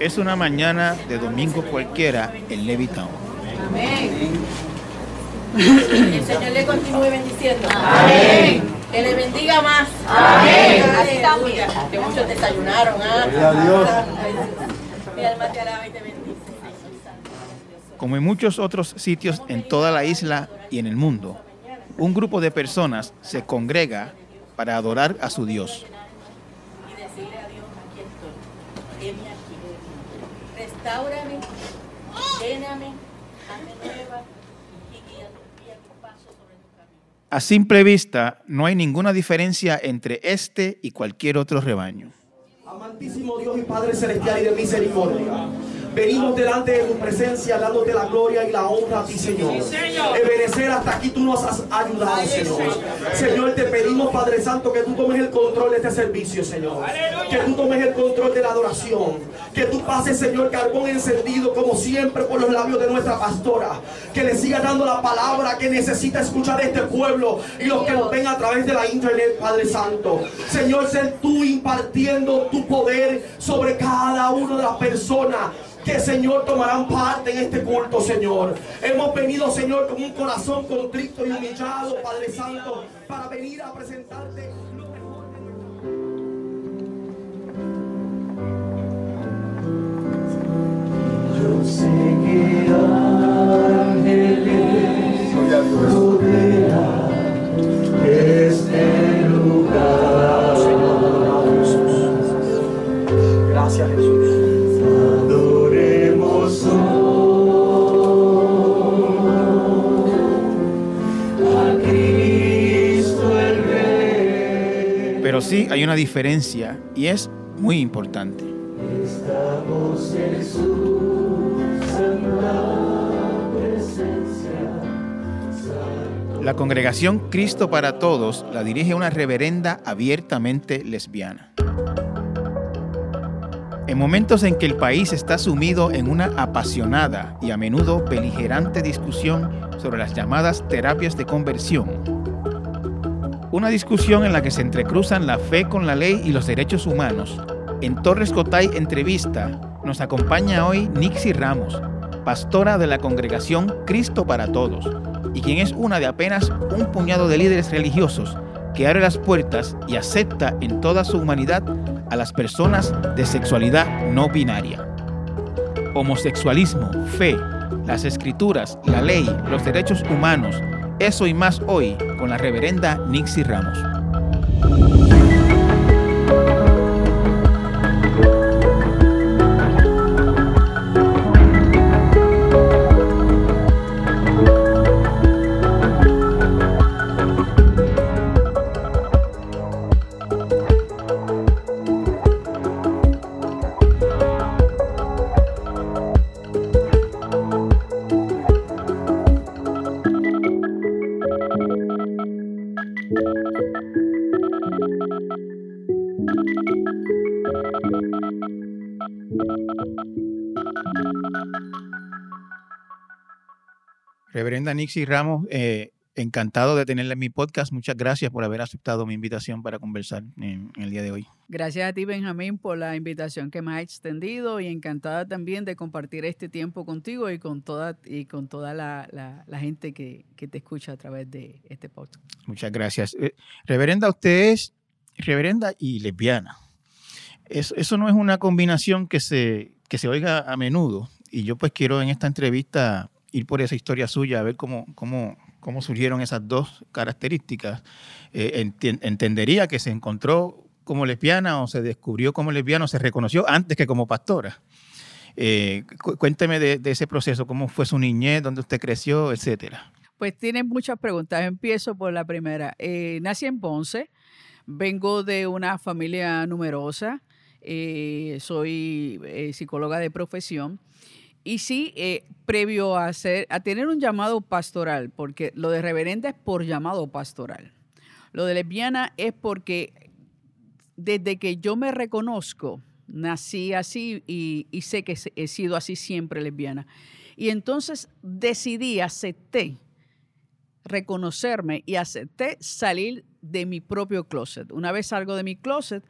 Es una mañana de domingo cualquiera en Levittown. Amén. El Señor le continúe bendiciendo. Amén. Que le bendiga más. Amén. Aleluya. Que muchos desayunaron. ¿ah? Gloria a Dios. Mi alma te alaba y te bendice. Como en muchos otros sitios en toda la isla y en el mundo, un grupo de personas se congrega para adorar a su Dios. Y decirle a Dios, aquí estoy. Heme aquí. Restáurame. Lléname. Hazme nueva. Y guía, guía mi paso sobre tu camino. A simple vista, no hay ninguna diferencia entre este y cualquier otro rebaño. Amantísimo Dios y Padre Celestial y de misericordia. Venimos delante de tu presencia dándote la gloria y la honra a ti, Señor. Ebenecer, hasta aquí tú nos has ayudado, Señor. Señor, te pedimos, Padre Santo, que tú tomes el control de este servicio, Señor. Que tú tomes el control de la adoración. Que tú pases, Señor, carbón encendido, como siempre, por los labios de nuestra pastora. Que le siga dando la palabra que necesita escuchar este pueblo y los que nos ven a través de la internet, Padre Santo. Señor, ser tú impartiendo tu poder sobre cada una de las personas que Señor tomarán parte en este culto, Señor. Hemos venido, Señor, con un corazón contrito y humillado, Padre Santo, para venir a presentarte lo mejor de Yo sé Pero sí hay una diferencia y es muy importante. Estamos en su santa presencia. La congregación Cristo para Todos la dirige una reverenda abiertamente lesbiana. En momentos en que el país está sumido en una apasionada y a menudo beligerante discusión sobre las llamadas terapias de conversión, una discusión en la que se entrecruzan la fe con la ley y los derechos humanos, en Torres Cotay Entrevista nos acompaña hoy Nixie Ramos, pastora de la congregación Cristo para Todos, y quien es una de apenas un puñado de líderes religiosos que abre las puertas y acepta en toda su humanidad a las personas de sexualidad no binaria. Homosexualismo, fe, las escrituras, la ley, los derechos humanos, eso y más hoy con la reverenda Nixie Ramos. Reverenda Nixie Ramos, eh, encantado de tenerla en mi podcast. Muchas gracias por haber aceptado mi invitación para conversar en, en el día de hoy. Gracias a ti, Benjamín, por la invitación que me has extendido y encantada también de compartir este tiempo contigo y con toda, y con toda la, la- la gente que, que te escucha a través de este podcast. Muchas gracias. Eh, reverenda, usted es reverenda y lesbiana. Eso, eso no es una combinación que se, que se oiga a menudo. Y yo pues quiero en esta entrevista ir por esa historia suya, a ver cómo, cómo, cómo surgieron esas dos características. Eh, enti- entendería que se encontró como lesbiana o se descubrió como lesbiana o se reconoció antes que como pastora. Eh, cu- cuénteme de, de ese proceso, cómo fue su niñez, dónde usted creció, etcétera. Pues tienes muchas preguntas. Empiezo por la primera. Eh, nací en Ponce, vengo de una familia numerosa, eh, soy eh, psicóloga de profesión. Y sí, eh, previo a, tener un llamado pastoral, porque lo de reverenda es por llamado pastoral. Lo de lesbiana es porque desde que yo me reconozco, nací así y, y sé que he sido así siempre lesbiana. Y entonces decidí, acepté reconocerme y acepté salir de mi propio closet. Una vez salgo de mi closet,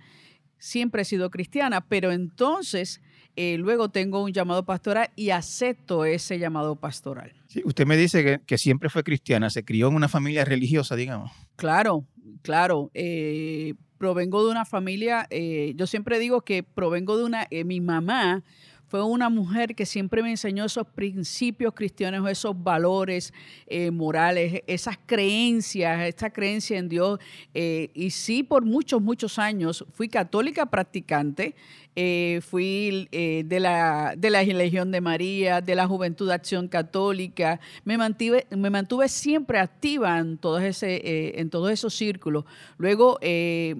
siempre he sido cristiana, pero entonces eh, luego tengo un llamado pastoral y acepto ese llamado pastoral. Sí, usted me dice que, que siempre fue cristiana, se crió en una familia religiosa, digamos. Claro, claro. eh, provengo de una familia, eh, yo siempre digo que provengo de una, mi mamá fue una mujer que siempre me enseñó esos principios cristianos, esos valores eh, morales, esas creencias, esta creencia en Dios. eh, y sí, por muchos, muchos años fui católica practicante, eh, fui eh, de, la, de la Legión de María, de la Juventud Acción Católica, me mantuve, me mantuve siempre activa en todos, ese, eh, en todos esos círculos. Luego eh,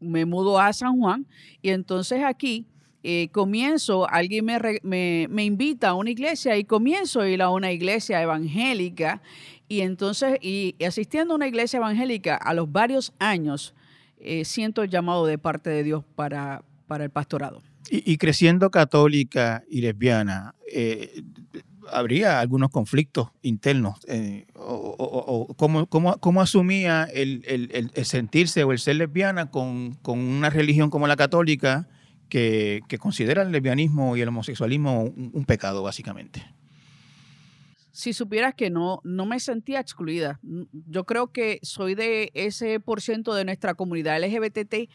me mudo a San Juan y entonces aquí eh, comienzo, alguien me, me, me invita a una iglesia y comienzo a ir a una iglesia evangélica y entonces, y, y asistiendo a una iglesia evangélica a los varios años, eh, siento el llamado de parte de Dios para, para el pastorado. Y, y creciendo católica y lesbiana, eh, ¿habría algunos conflictos internos? eh, o, o- o- ¿cómo, cómo- cómo asumía el, el- el- el sentirse o el ser lesbiana con, con una religión como la católica que, que considera el lesbianismo y el homosexualismo un, un pecado, básicamente? Si supieras que no, no me sentía excluida. Yo creo que soy de ese por ciento de nuestra comunidad LGBT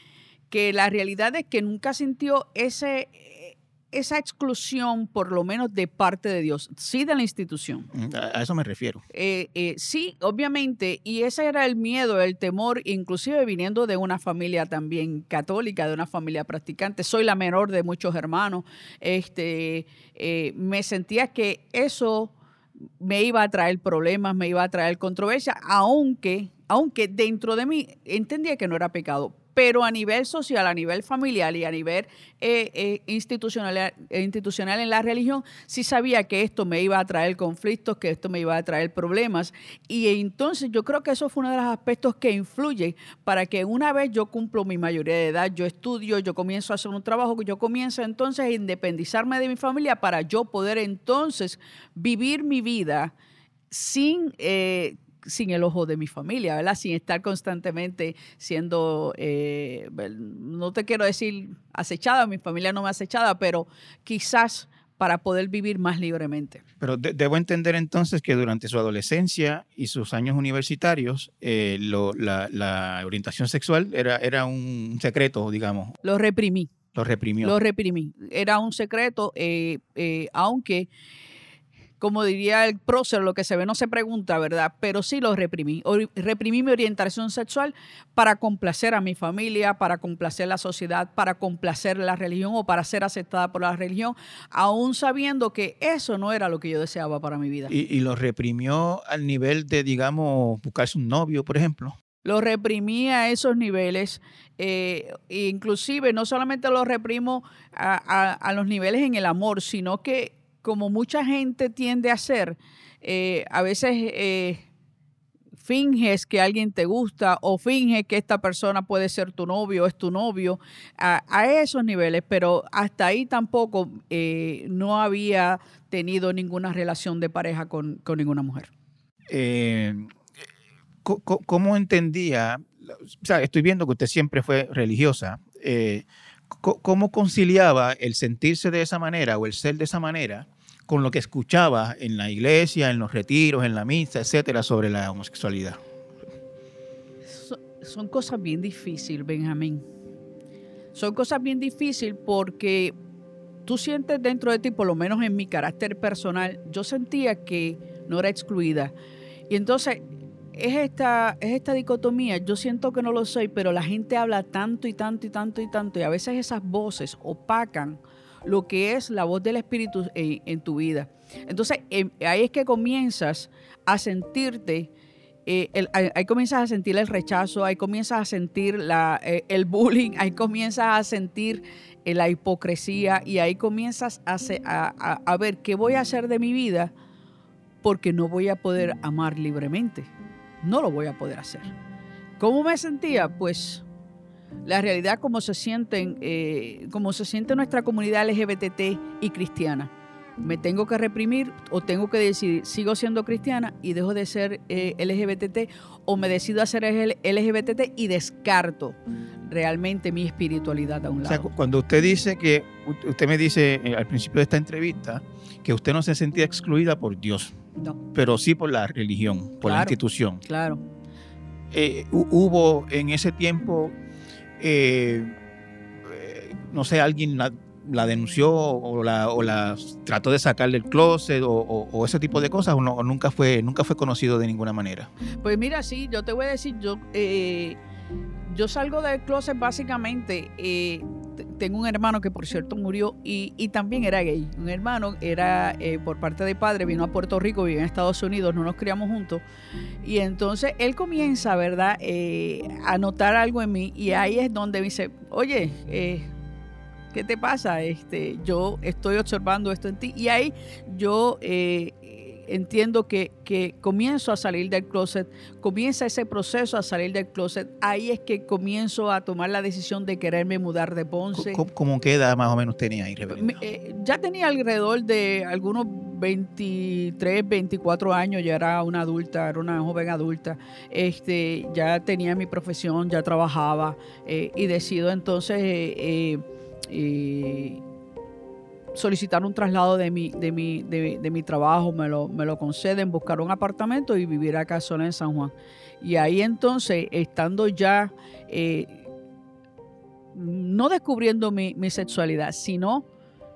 que la realidad es que nunca sintió ese, eh, esa exclusión, por lo menos de parte de Dios, sí de la institución. Mm, A, a eso me refiero. Eh, eh, sí, obviamente, y ese era el miedo, el temor, inclusive viniendo de una familia también católica, de una familia practicante. Soy la menor de muchos hermanos. Este, eh, me sentía que eso me iba a traer problemas, me iba a traer controversia, aunque, aunque dentro de mí entendía que no era pecado. Pero a nivel social, a nivel familiar y a nivel eh, eh, institucional, eh, institucional en la religión, sí sabía que esto me iba a traer conflictos, que esto me iba a traer problemas. Y entonces yo creo que eso fue uno de los aspectos que influye para que una vez yo cumplo mi mayoría de edad, yo estudio, yo comienzo a hacer un trabajo, que yo comienzo entonces a independizarme de mi familia para yo poder entonces vivir mi vida sin, sin el ojo de mi familia, ¿verdad? Sin estar constantemente siendo, eh, no te quiero decir acechada, mi familia no me ha acechada, pero quizás para poder vivir más libremente. Pero de- debo entender entonces que durante su adolescencia y sus años universitarios, eh, lo- la, la orientación sexual era, era un secreto, digamos, Lo reprimí. lo reprimió. Lo reprimí. Era un secreto, eh, eh, aunque, como diría el prócer, lo que se ve no se pregunta, ¿verdad? Pero sí lo reprimí. Reprimí mi orientación sexual para complacer a mi familia, para complacer la sociedad, para complacer la religión o para ser aceptada por la religión, aún sabiendo que eso no era lo que yo deseaba para mi vida. y, y lo reprimió al nivel de, digamos, buscarse un novio, por ejemplo. lo reprimí a esos niveles, eh, inclusive no solamente lo reprimo a, a- a los niveles en el amor, sino que como mucha gente tiende a hacer, eh, a veces eh, finges que alguien te gusta o finges que esta persona puede ser tu novio es tu novio, a, esos niveles, pero hasta ahí tampoco eh, no había tenido ninguna relación de pareja con, con ninguna mujer. ¿Cómo entendía? O sea, estoy viendo que usted siempre fue religiosa. ¿Cómo conciliaba el sentirse de esa manera o el ser de esa manera con lo que escuchaba en la iglesia, en los retiros, en la misa, etcétera, sobre la homosexualidad? So- son cosas bien difíciles, Benjamín. Son cosas bien difíciles porque tú sientes dentro de ti, por lo menos en mi carácter personal, yo sentía que no era excluida. Y entonces es esta, es esta dicotomía, yo siento que no lo soy, pero la gente habla tanto y tanto y tanto y tanto, y a veces esas voces opacan lo que es la voz del Espíritu en, tu vida. Entonces em, ahí es que comienzas a sentirte eh, ahí, comienzas a sentir el rechazo, ahí comienzas a sentir la, eh, el bullying, ahí comienzas a sentir eh, la hipocresía y ahí comienzas a, se- a- a ver qué voy a hacer de mi vida porque no voy a poder amar libremente. No lo voy a poder hacer. ¿Cómo me sentía? Pues la realidad como se sienten, eh, como se siente nuestra comunidad LGBT y cristiana. me tengo que reprimir o tengo que decidir, sigo siendo cristiana y dejo de ser eh, LGBT o me decido a ser LGBT y descarto realmente mi espiritualidad a un O sea, lado. cu- cuando usted dice que, usted me dice eh, al principio de esta entrevista, que usted no se sentía excluida por Dios, No, pero sí por la religión, por la institución. claro. Eh, hu- hubo en ese tiempo, eh, eh, no sé, alguien la, la denunció o la, o la trató de sacar del closet o, o- o ese tipo de cosas, o, no- nunca, fue, nunca fue conocido de ninguna manera. Pues mira, sí, yo te voy a decir, yo, eh, yo salgo del closet básicamente, tengo un hermano que por cierto murió y, y también era gay. Un hermano era eh, por parte de padre, vino a Puerto Rico, vivió en Estados Unidos, no nos criamos juntos. Y entonces él comienza, ¿verdad?, eh, a notar algo en mí y ahí es donde me dice, oye, eh, ¿qué te pasa? Este, yo estoy observando esto en ti. Y ahí yo entiendo que, que comienzo a salir del closet, comienza ese proceso a salir del closet. Aí es que comienzo a tomar la decisión de quererme mudar de Ponce. ¿Cómo, cómo qué edad más o menos tenía ahí, eh, ya tenía alrededor de algunos 23, 24 años, ya era una adulta, era una joven adulta. Este, ya tenía mi profesión, ya trabajaba eh, y decido entonces eh, eh, solicitar un traslado de mi, de mi, de, mi trabajo, me lo, me lo conceden, buscar un apartamento y vivir acá sola en San Juan. Y ahí entonces, estando ya, eh, no descubriendo mi, mi sexualidad, sino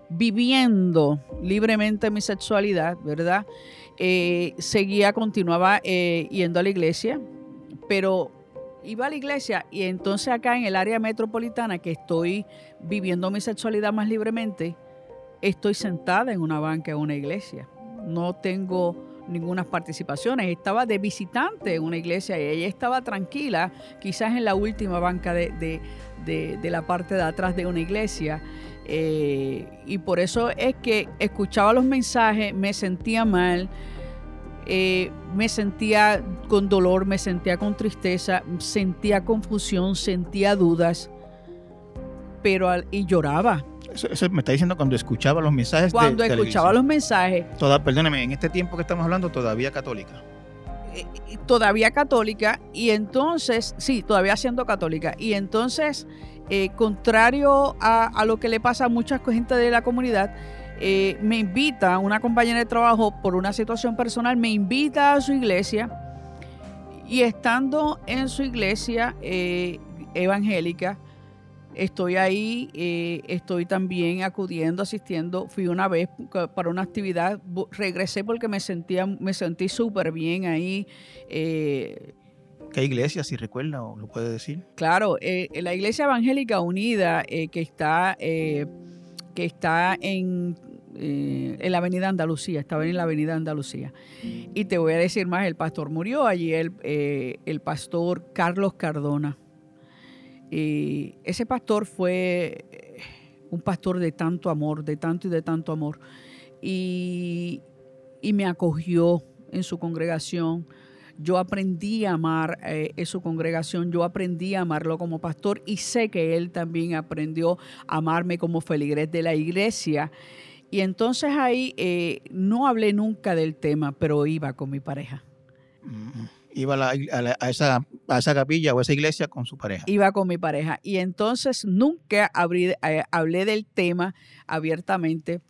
viviendo libremente mi sexualidad, ¿verdad? Eh, seguía, continuaba eh, yendo a la iglesia, pero iba a la iglesia y entonces acá en el área metropolitana que estoy viviendo mi sexualidad más libremente, estoy sentada en una banca en una iglesia. No tengo ninguna participaciones. Estaba de visitante en una iglesia y ella estaba tranquila, quizás en la última banca de, de- de- la parte de atrás de una iglesia. Eh, y por eso es que escuchaba los mensajes, me sentía mal, eh, me sentía con dolor, me sentía con tristeza, sentía confusión, sentía dudas, pero y lloraba. Eso, eso me está diciendo cuando escuchaba los mensajes Cuando de, escuchaba los mensajes, Toda, perdóneme, en este tiempo que estamos hablando, todavía católica. eh, todavía católica y entonces, sí, todavía siendo católica. Y entonces, eh, contrario a, a lo que le pasa a mucha gente de la comunidad, eh, me invita, una compañera de trabajo por una situación personal, me invita a su iglesia y estando en su iglesia eh, evangélica, estoy ahí, eh, estoy también acudiendo, asistiendo. Fui una vez para una actividad, regresé porque me sentía, me sentí súper bien ahí. eh, ¿Qué iglesia, si recuerda o lo puede decir? Claro, eh, la Iglesia Evangélica Unida que está que está en, en la Avenida Andalucía, estaba en la Avenida Andalucía. Y te voy a decir más, el pastor murió allí, el, el pastor Carlos Cardona. Y ese pastor fue eh, un pastor de tanto amor, de tanto y de tanto amor. Y, y me acogió en su congregación. Yo aprendí a amar eh, en su congregación, yo aprendí a amarlo como pastor y sé que él también aprendió a amarme como feligrés de la iglesia. Y entonces ahí eh, no hablé nunca del tema, pero iba con mi pareja. Mm, Iba a, la- a la- a esa, a esa capilla o a esa iglesia con su pareja. Iba con mi pareja. Y entonces nunca abrí- eh, hablé del tema abiertamente.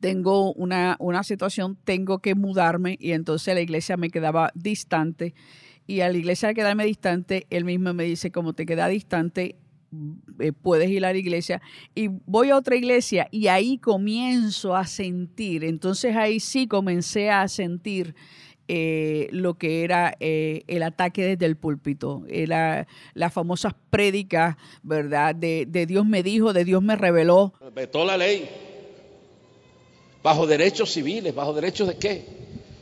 Tengo una, una situación, tengo que mudarme y entonces la iglesia me quedaba distante. Y a la iglesia al quedarme distante, él mismo me dice, como te queda distante, eh, puedes ir a la iglesia. Y voy a otra iglesia y ahí comienzo a sentir. Entonces ahí sí comencé a sentir eh, lo que era eh, el ataque desde el púlpito, era las famosas prédicas, ¿verdad? De, de Dios me dijo, de Dios me reveló. Respetó la ley. Bajo derechos civiles, bajo derechos de qué?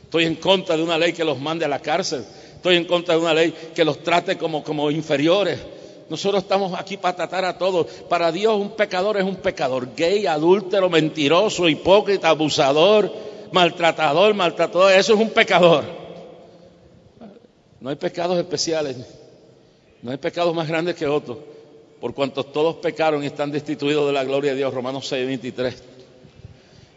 Estoy en contra de una ley que los mande a la cárcel. Estoy en contra de una ley que los trate como, como inferiores. Nosotros estamos aquí para tratar a todos. Para Dios un pecador es un pecador. Gay, adúltero, mentiroso, hipócrita, abusador, maltratador, maltratador. Eso es un pecador. No hay pecados especiales. No hay pecados más grandes que otros. Por cuanto todos pecaron y están destituidos de la gloria de Dios. Romanos 6, 23.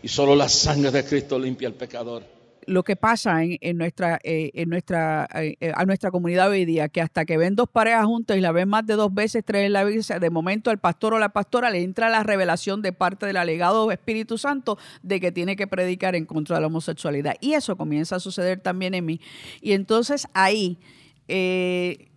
Y solo la sangre de Cristo limpia al pecador. Lo que pasa en, nuestra, eh, en nuestra, eh, eh, a nuestra comunidad hoy día, que hasta que ven dos parejas juntas y la ven más de dos veces, tres la iglesia, de momento al pastor o la pastora le entra la revelación de parte del alegado Espíritu Santo de que tiene que predicar en contra de la homosexualidad. Y eso comienza a suceder también en mí. Y entonces ahí... eh,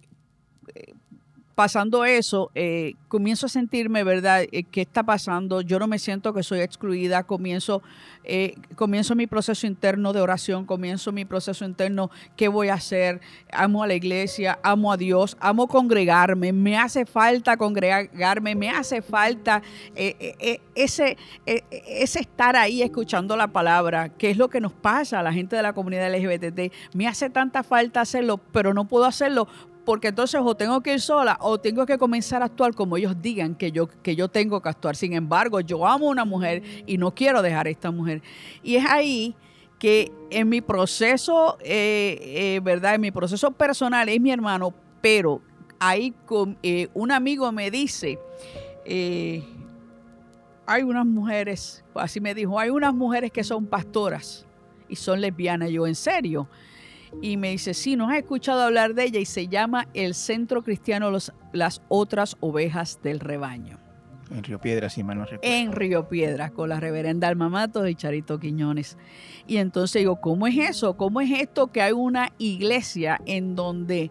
pasando eso, eh, comienzo a sentirme, ¿verdad? Eh, ¿Qué está pasando? Yo no me siento que soy excluida. Comienzo, eh, comienzo mi proceso interno de oración, comienzo mi proceso interno, ¿qué voy a hacer? Amo a la iglesia, amo a Dios, amo congregarme, me hace falta congregarme, me hace falta ese, ese estar ahí escuchando la palabra, que es lo que nos pasa a la gente de la comunidad LGBT. Me hace tanta falta hacerlo, pero no puedo hacerlo porque entonces o tengo que ir sola o tengo que comenzar a actuar como ellos digan que yo, que yo tengo que actuar. Sin embargo, yo amo a una mujer y no quiero dejar a esta mujer. Y es ahí que en mi proceso, eh, eh, ¿verdad? En mi proceso personal es mi hermano, pero ahí con, eh, un amigo me dice, hay unas mujeres, así me dijo, hay unas mujeres que son pastoras y son lesbianas. Yo, ¿en serio? Y me dice, sí, nos has escuchado hablar de ella y se llama el Centro Cristiano Los- Las Otras Ovejas del Rebaño. En Río Piedras, si mal no recuerdo. En Río Piedras, con la reverenda Alma Matos y Charito Quiñones. Y entonces digo, ¿cómo es eso? ¿Cómo es esto que hay una iglesia en donde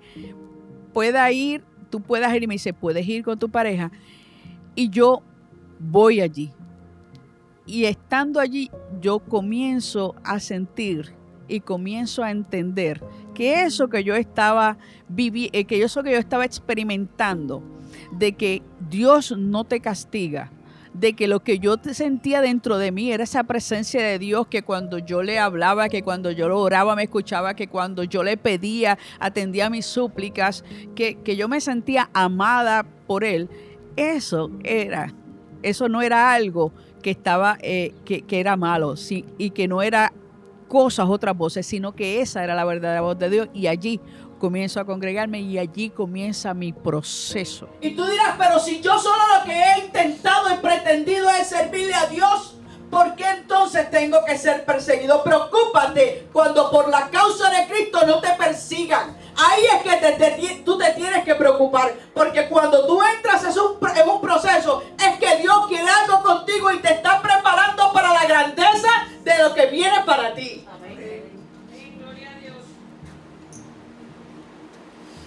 pueda ir, tú puedas ir y me dice, puedes ir con tu pareja? Y yo voy allí. Y estando allí, yo comienzo a sentir y comienzo a entender que eso que yo estaba vivi eh, que eso que yo estaba experimentando, de que Dios no te castiga, de que lo que yo sentía dentro de mí era esa presencia de Dios que cuando yo le hablaba, que cuando yo lo oraba me escuchaba, que cuando yo le pedía atendía mis súplicas, que, que yo me sentía amada por Él. Eso era, eso no era algo que estaba, eh, que, que era malo sí, y que no era cosas, otras voces, sino que esa era la verdadera voz de Dios y allí comienzo a congregarme y allí comienza mi proceso. Y tú dirás, pero si yo solo lo que he intentado y pretendido es servirle a Dios, ¿por qué entonces tengo que ser perseguido? Preocúpate cuando por la causa de Cristo no te persigan. Ahí es que te- te tú te tienes que preocupar, porque cuando tú entras en un, en un proceso, es que Dios quiere algo contigo y te está preparando para la grandeza de lo que viene para ti.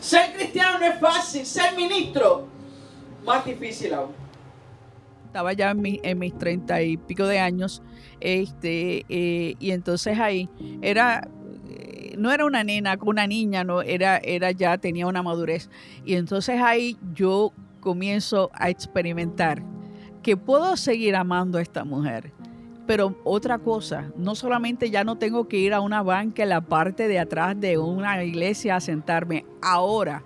Ser cristiano no es fácil, ser ministro más difícil aún. Estaba ya en, mi- en mis treinta y pico de años, este, eh, y entonces ahí era, eh, no era una nena, una niña, no, era, era ya, tenía una madurez. Y entonces ahí yo comienzo a experimentar que puedo seguir amando a esta mujer. Pero otra cosa, no solamente ya no tengo que ir a una banca en la parte de atrás de una iglesia a sentarme, ahora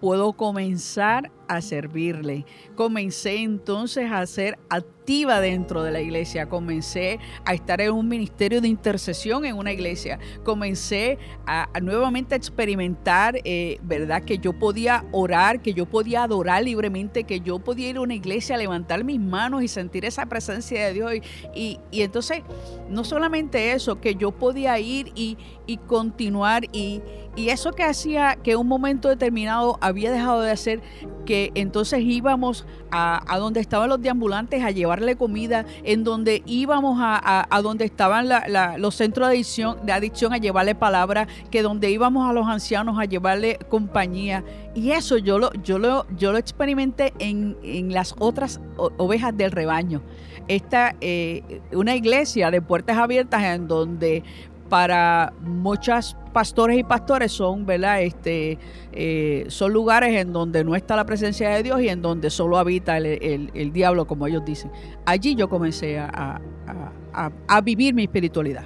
puedo comenzar a servirle. Comencé entonces a ser activa dentro de la iglesia, comencé a estar en un ministerio de intercesión en una iglesia, comencé a, a nuevamente a experimentar, eh, ¿verdad? Que yo podía orar, que yo podía adorar libremente, que yo podía ir a una iglesia, levantar mis manos y sentir esa presencia de Dios. Y, y, y entonces, no solamente eso, que yo podía ir y, y continuar y, y eso que hacía que un momento determinado había dejado de hacer, que entonces íbamos a, a donde estaban los deambulantes a llevarle comida, en donde íbamos a, a- donde estaban los centros de adicción, a llevarle palabra, que donde íbamos a los ancianos a llevarle compañía. Y eso yo lo, yo lo, yo lo experimenté en, en las otras ovejas del rebaño. Esta, eh, una iglesia de puertas abiertas en donde para muchas pastores y pastores son, ¿verdad? Este, eh, son lugares en donde no está la presencia de Dios y en donde solo habita el, el- diablo, como ellos dicen. Allí yo comencé a, a- a- vivir mi espiritualidad.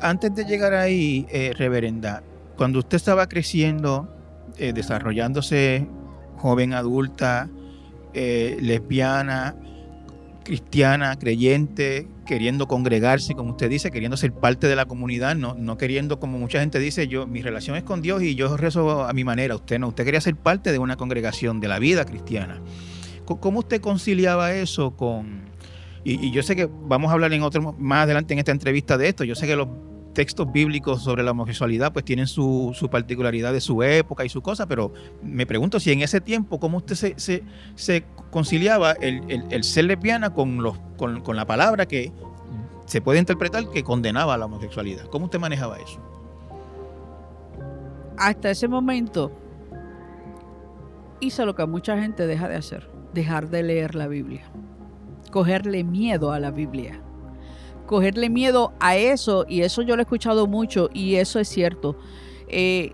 Antes de llegar ahí, eh, reverenda, cuando usted estaba creciendo, eh, desarrollándose joven adulta, lesbiana, cristiana, creyente, queriendo congregarse, como usted dice, queriendo ser parte de la comunidad, no, no queriendo, como mucha gente dice, yo mi relación es con Dios y yo rezo a mi manera. Usted no, usted quería ser parte de una congregación de la vida cristiana. ¿Cómo usted conciliaba eso con, Y, y yo sé que vamos a hablar en otro más adelante en esta entrevista de esto. Yo sé que los textos bíblicos sobre la homosexualidad pues tienen su, su particularidad de su época y su cosa, pero me pregunto si en ese tiempo, ¿cómo usted se, se, se conciliaba el, el- el ser lesbiana con, los, con, con la palabra que se puede interpretar que condenaba a la homosexualidad? ¿Cómo usted manejaba eso? Hasta ese momento hice lo que mucha gente deja de hacer, dejar de leer la Biblia, cogerle miedo a la Biblia, cogerle miedo a eso, y eso yo lo he escuchado mucho, y eso es cierto. Eh,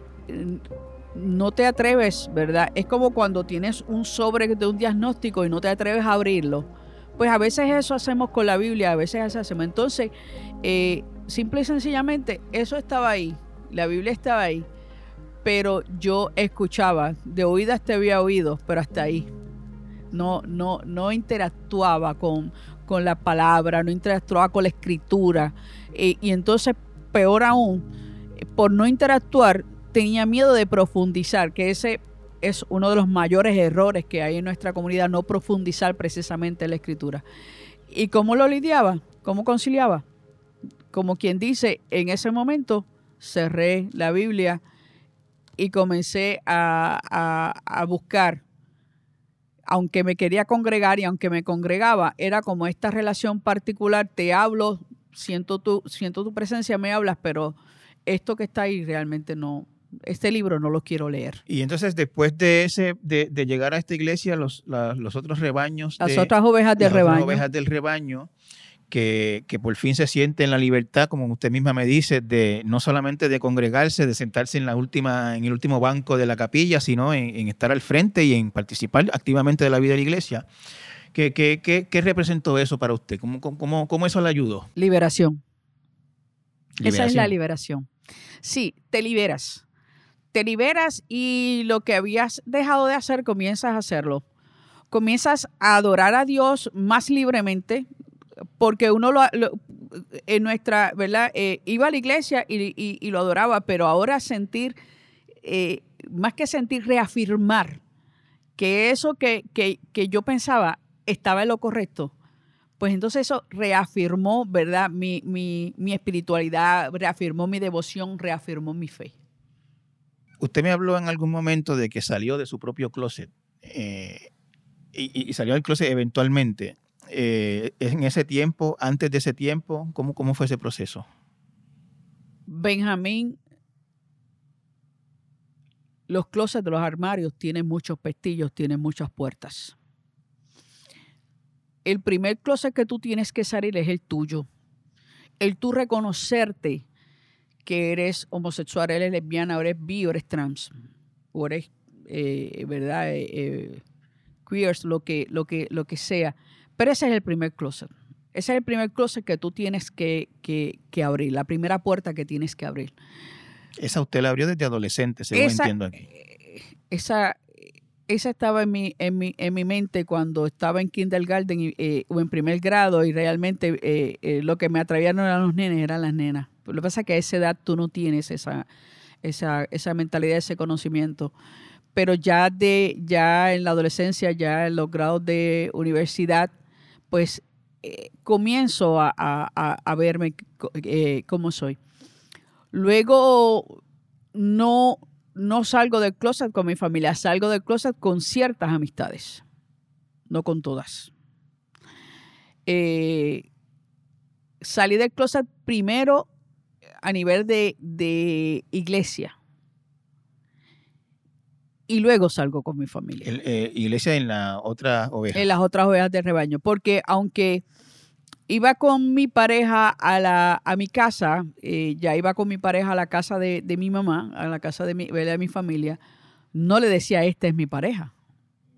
no te atreves, ¿verdad? Es como cuando tienes un sobre de un diagnóstico y no te atreves a abrirlo. Pues a veces eso hacemos con la Biblia, a veces eso hacemos. Entonces, eh, simple y sencillamente, eso estaba ahí, la Biblia estaba ahí, pero yo escuchaba, de oídas te había oído, pero hasta ahí. No, no, no interactuaba con, con la palabra, no interactuaba con la escritura. Eh, y entonces, peor aún, eh, por no interactuar, tenía miedo de profundizar, que ese es uno de los mayores errores que hay en nuestra comunidad, no profundizar precisamente en la escritura. ¿Y cómo lo lidiaba? ¿Cómo conciliaba? Como quien dice, en ese momento cerré la Biblia y comencé a, a- a buscar, aunque me quería congregar y aunque me congregaba, era como esta relación particular, te hablo, siento tu, siento tu presencia, me hablas, pero esto que está ahí realmente no, este libro no lo quiero leer. Y entonces después de ese de, de llegar a esta iglesia, los, la- los otros rebaños, Las de- otras ovejas del las otras rebaño. ovejas del rebaño, que, que por fin se sienten la libertad, como usted misma me dice, de no solamente de congregarse, de sentarse en la última, en el último banco de la capilla, sino en, en estar al frente y en participar activamente de la vida de la iglesia. ¿Qué, qué, qué, qué representó eso para usted? ¿Cómo, cómo- cómo, eso le ayudó? Liberación. Esa es la Liberación. liberación. Sí, te liberas. Te liberas y lo que habías dejado de hacer, comienzas a hacerlo. Comienzas a adorar a Dios más libremente, porque uno lo, lo- en nuestra, ¿verdad? Eh, iba a la iglesia y, lo adoraba, pero ahora sentir, eh, más que sentir, reafirmar que eso que, que- que yo pensaba estaba en lo correcto, pues entonces eso reafirmó, ¿verdad? Mi, mi, mi espiritualidad, reafirmó mi devoción, reafirmó mi fe. Usted me habló en algún momento de que salió de su propio closet eh, y, y salió del closet eventualmente. Eh, en ese tiempo, antes de ese tiempo, ¿cómo, cómo fue ese proceso? Benjamín, los closets de los armarios tienen muchos pestillos, tienen muchas puertas. El primer closet que tú tienes que salir es el tuyo. El tú reconocerte que eres homosexual, eres lesbiana, eres bi, eres trans, o eres, eh, ¿verdad? Eh, queers, lo que, lo, que, lo que sea. Pero ese es el primer closet. Ese es el primer closet que tú tienes que, que- que abrir, la primera puerta que tienes que abrir. Esa usted la abrió desde adolescente, según Esa- entiendo aquí. Eh, Esa, esa estaba en mi, en, mi, en mi mente cuando estaba en kindergarten y, eh, o en primer grado y realmente eh, eh, lo que me atraía no eran los nenes, eran las nenas. Lo que pasa es que a esa edad tú no tienes esa, esa, esa mentalidad, ese conocimiento. Pero ya, de, ya en la adolescencia, ya en los grados de universidad, pues eh, comienzo a, verme eh, como soy. Luego no, no salgo del closet con mi familia, salgo del closet con ciertas amistades, no con todas. Eh, salí del closet primero a nivel de iglesia y luego salgo con mi familia El, eh, iglesia en la otra oveja. en las otras ovejas del rebaño. Porque aunque iba con mi pareja a, la, a mi casa, eh, ya iba con mi pareja a la casa de, de mi mamá, a la casa de mi, de mi familia, no le decía, esta es mi pareja.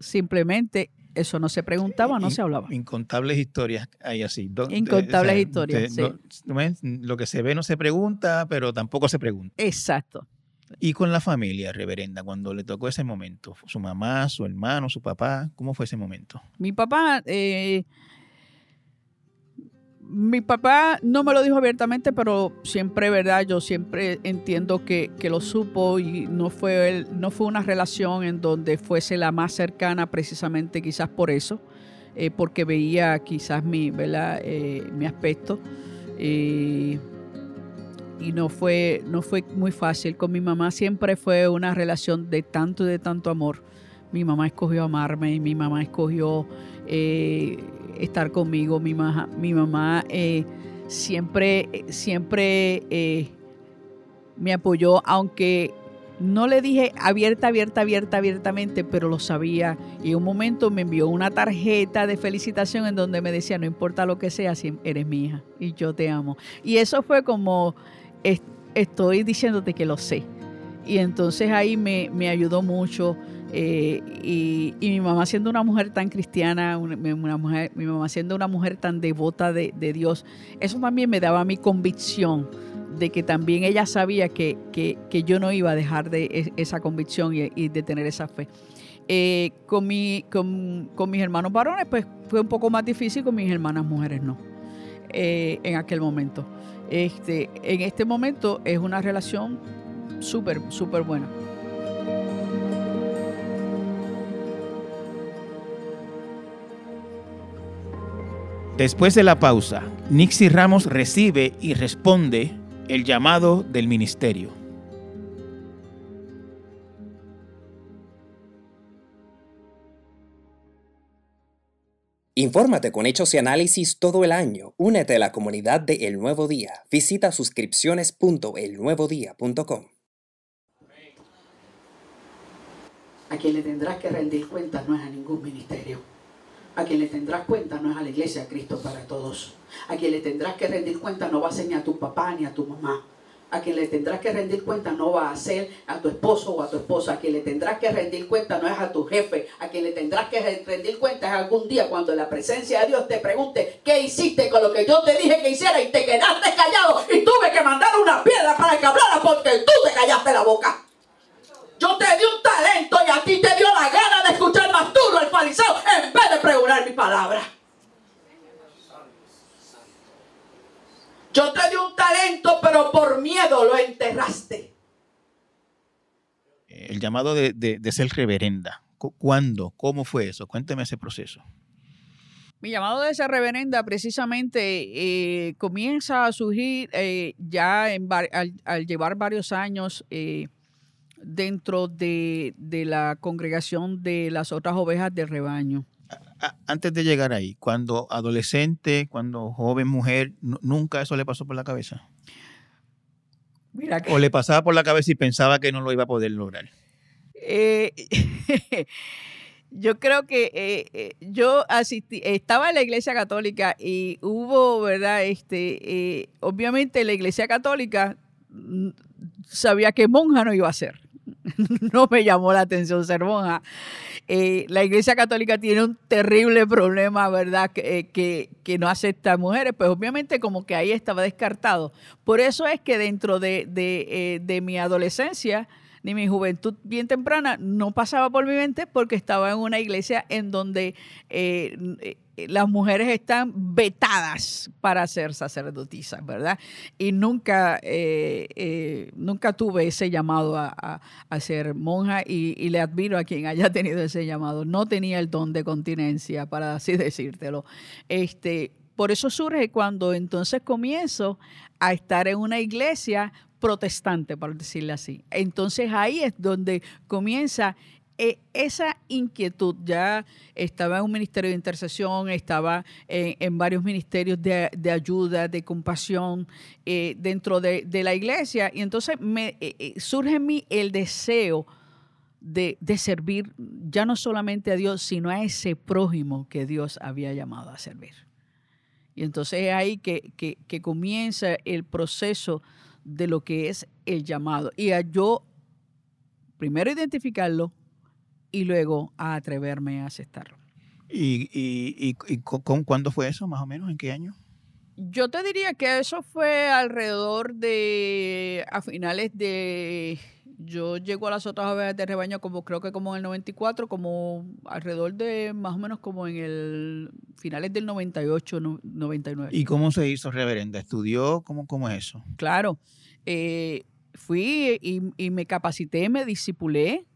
Simplemente eso no se preguntaba, no In- se hablaba. Incontables historias hay así. Do- Incontables historias. Lo que se ve no se pregunta, pero tampoco se pregunta. Exacto. Y con la familia, reverenda, cuando le tocó ese momento, su mamá, su hermano, su papá, ¿cómo fue ese momento? Mi papá, eh, mi papá no me lo dijo abiertamente, pero siempre, ¿verdad? Yo siempre entiendo que, que lo supo y no fue, él- no fue una relación en donde fuese la más cercana precisamente quizás por eso. eh, porque veía quizás mi, ¿verdad? Eh, mi aspecto. Eh, y no fue, no fue muy fácil. Con mi mamá siempre fue una relación de tanto y de tanto amor. Mi mamá escogió amarme, mi mamá escogió eh, estar conmigo, mi, maja- mi mamá eh, siempre, siempre eh, me apoyó, aunque no le dije abierta, abierta, abierta, abiertamente, pero lo sabía. Y en un momento me envió una tarjeta de felicitación en donde me decía, no importa lo que sea, eres mi hija y yo te amo. Y eso fue como, es- estoy diciéndote que lo sé. Y entonces ahí me, me ayudó mucho. eh, y, y mi mamá siendo una mujer tan cristiana, una, mujer, mi mamá siendo una mujer tan devota de, de Dios, eso también me daba mi convicción de que también ella sabía que, que- que yo no iba a dejar de es- esa convicción y, y de tener esa fe. Eh, con, mi, con, con mis hermanos varones, pues fue un poco más difícil, con mis hermanas mujeres no, eh, en aquel momento. Este, en este momento es una relación súper, súper buena. Después de la pausa, Nixie Ramos recibe y responde el llamado del ministerio. Infórmate con hechos y análisis todo el año. Únete a la comunidad de El Nuevo Día. Visita suscripciones.elnuevodía.com. A quien le tendrás que rendir cuentas no es a ningún ministerio. A quien le tendrás cuentas no es a la iglesia Cristo para todos. A quien le tendrás que rendir cuentas no va a ser ni a tu papá ni a tu mamá. A quien le tendrás que rendir cuentas no va a ser a tu esposo o a tu esposa. A quien le tendrás que rendir cuentas no es a tu jefe. A quien le tendrás que re- rendir cuentas algún día cuando la presencia de Dios te pregunte qué hiciste con lo que yo te dije que hiciera y te quedaste callado y tuve que mandar una piedra para que hablara porque tú te callaste la boca. Yo te di un talento y a ti te dio la gana de escuchar más duro el fariseo en vez de pregonar mi palabra. Yo te talento, pero por miedo lo enterraste. El llamado de, de- de ser reverenda. Cu- ¿Cuándo? ¿Cómo fue eso? Cuénteme ese proceso. Mi llamado de ser reverenda precisamente eh, comienza a surgir eh, ya en al, al llevar varios años eh, dentro de, de la congregación de las otras ovejas del rebaño. Antes de llegar ahí, cuando adolescente, cuando joven mujer, nu- nunca eso le pasó por la cabeza. Mira que- O le pasaba por la cabeza y pensaba que no lo iba a poder lograr. Eh, yo creo que eh, eh, yo asistí, estaba en la iglesia católica y hubo, ¿verdad? Este, eh, obviamente la iglesia católica mm, sabía que monja no iba a ser. no me llamó la atención ser monja. Eh, la iglesia católica tiene un terrible problema, ¿verdad? Que, eh, que, no acepta mujeres, pues obviamente como que ahí estaba descartado. Por eso es que dentro de, de, eh, de mi adolescencia, ni mi juventud bien temprana, no pasaba por mi mente porque estaba en una iglesia en donde las mujeres están vetadas para ser sacerdotisas, ¿verdad? Y nunca, eh, eh, nunca tuve ese llamado a, a- a ser monja y, y le admiro a quien haya tenido ese llamado. No tenía el don de continencia, para así decírtelo. Este, por eso surge cuando entonces comienzo a estar en una iglesia protestante, por decirlo así. Entonces ahí es donde comienza eh, esa inquietud. Ya estaba en un ministerio de intercesión, estaba en, varios ministerios de, de ayuda, de compasión eh, dentro de, de la iglesia. Y entonces eh, surge en mí el deseo de, de servir ya no solamente a Dios, sino a ese prójimo que Dios había llamado a servir. Y entonces es ahí que, que- que comienza el proceso de lo que es el llamado. Y a yo primero identificarlo y luego a atreverme a aceptarlo. ¿Y, y, y- cu- cuándo fue eso, más o menos? ¿En qué año? Yo te diría que eso fue alrededor de, a finales de, yo llego a las otras ovejas de rebaño como creo que como en el 94, como alrededor de más o menos como en el finales del 98, no- 99. ¿Y cómo se hizo reverenda? ¿Estudió? ¿Cómo, cómo es eso? Claro, eh, fui y, y me capacité, me discipulé.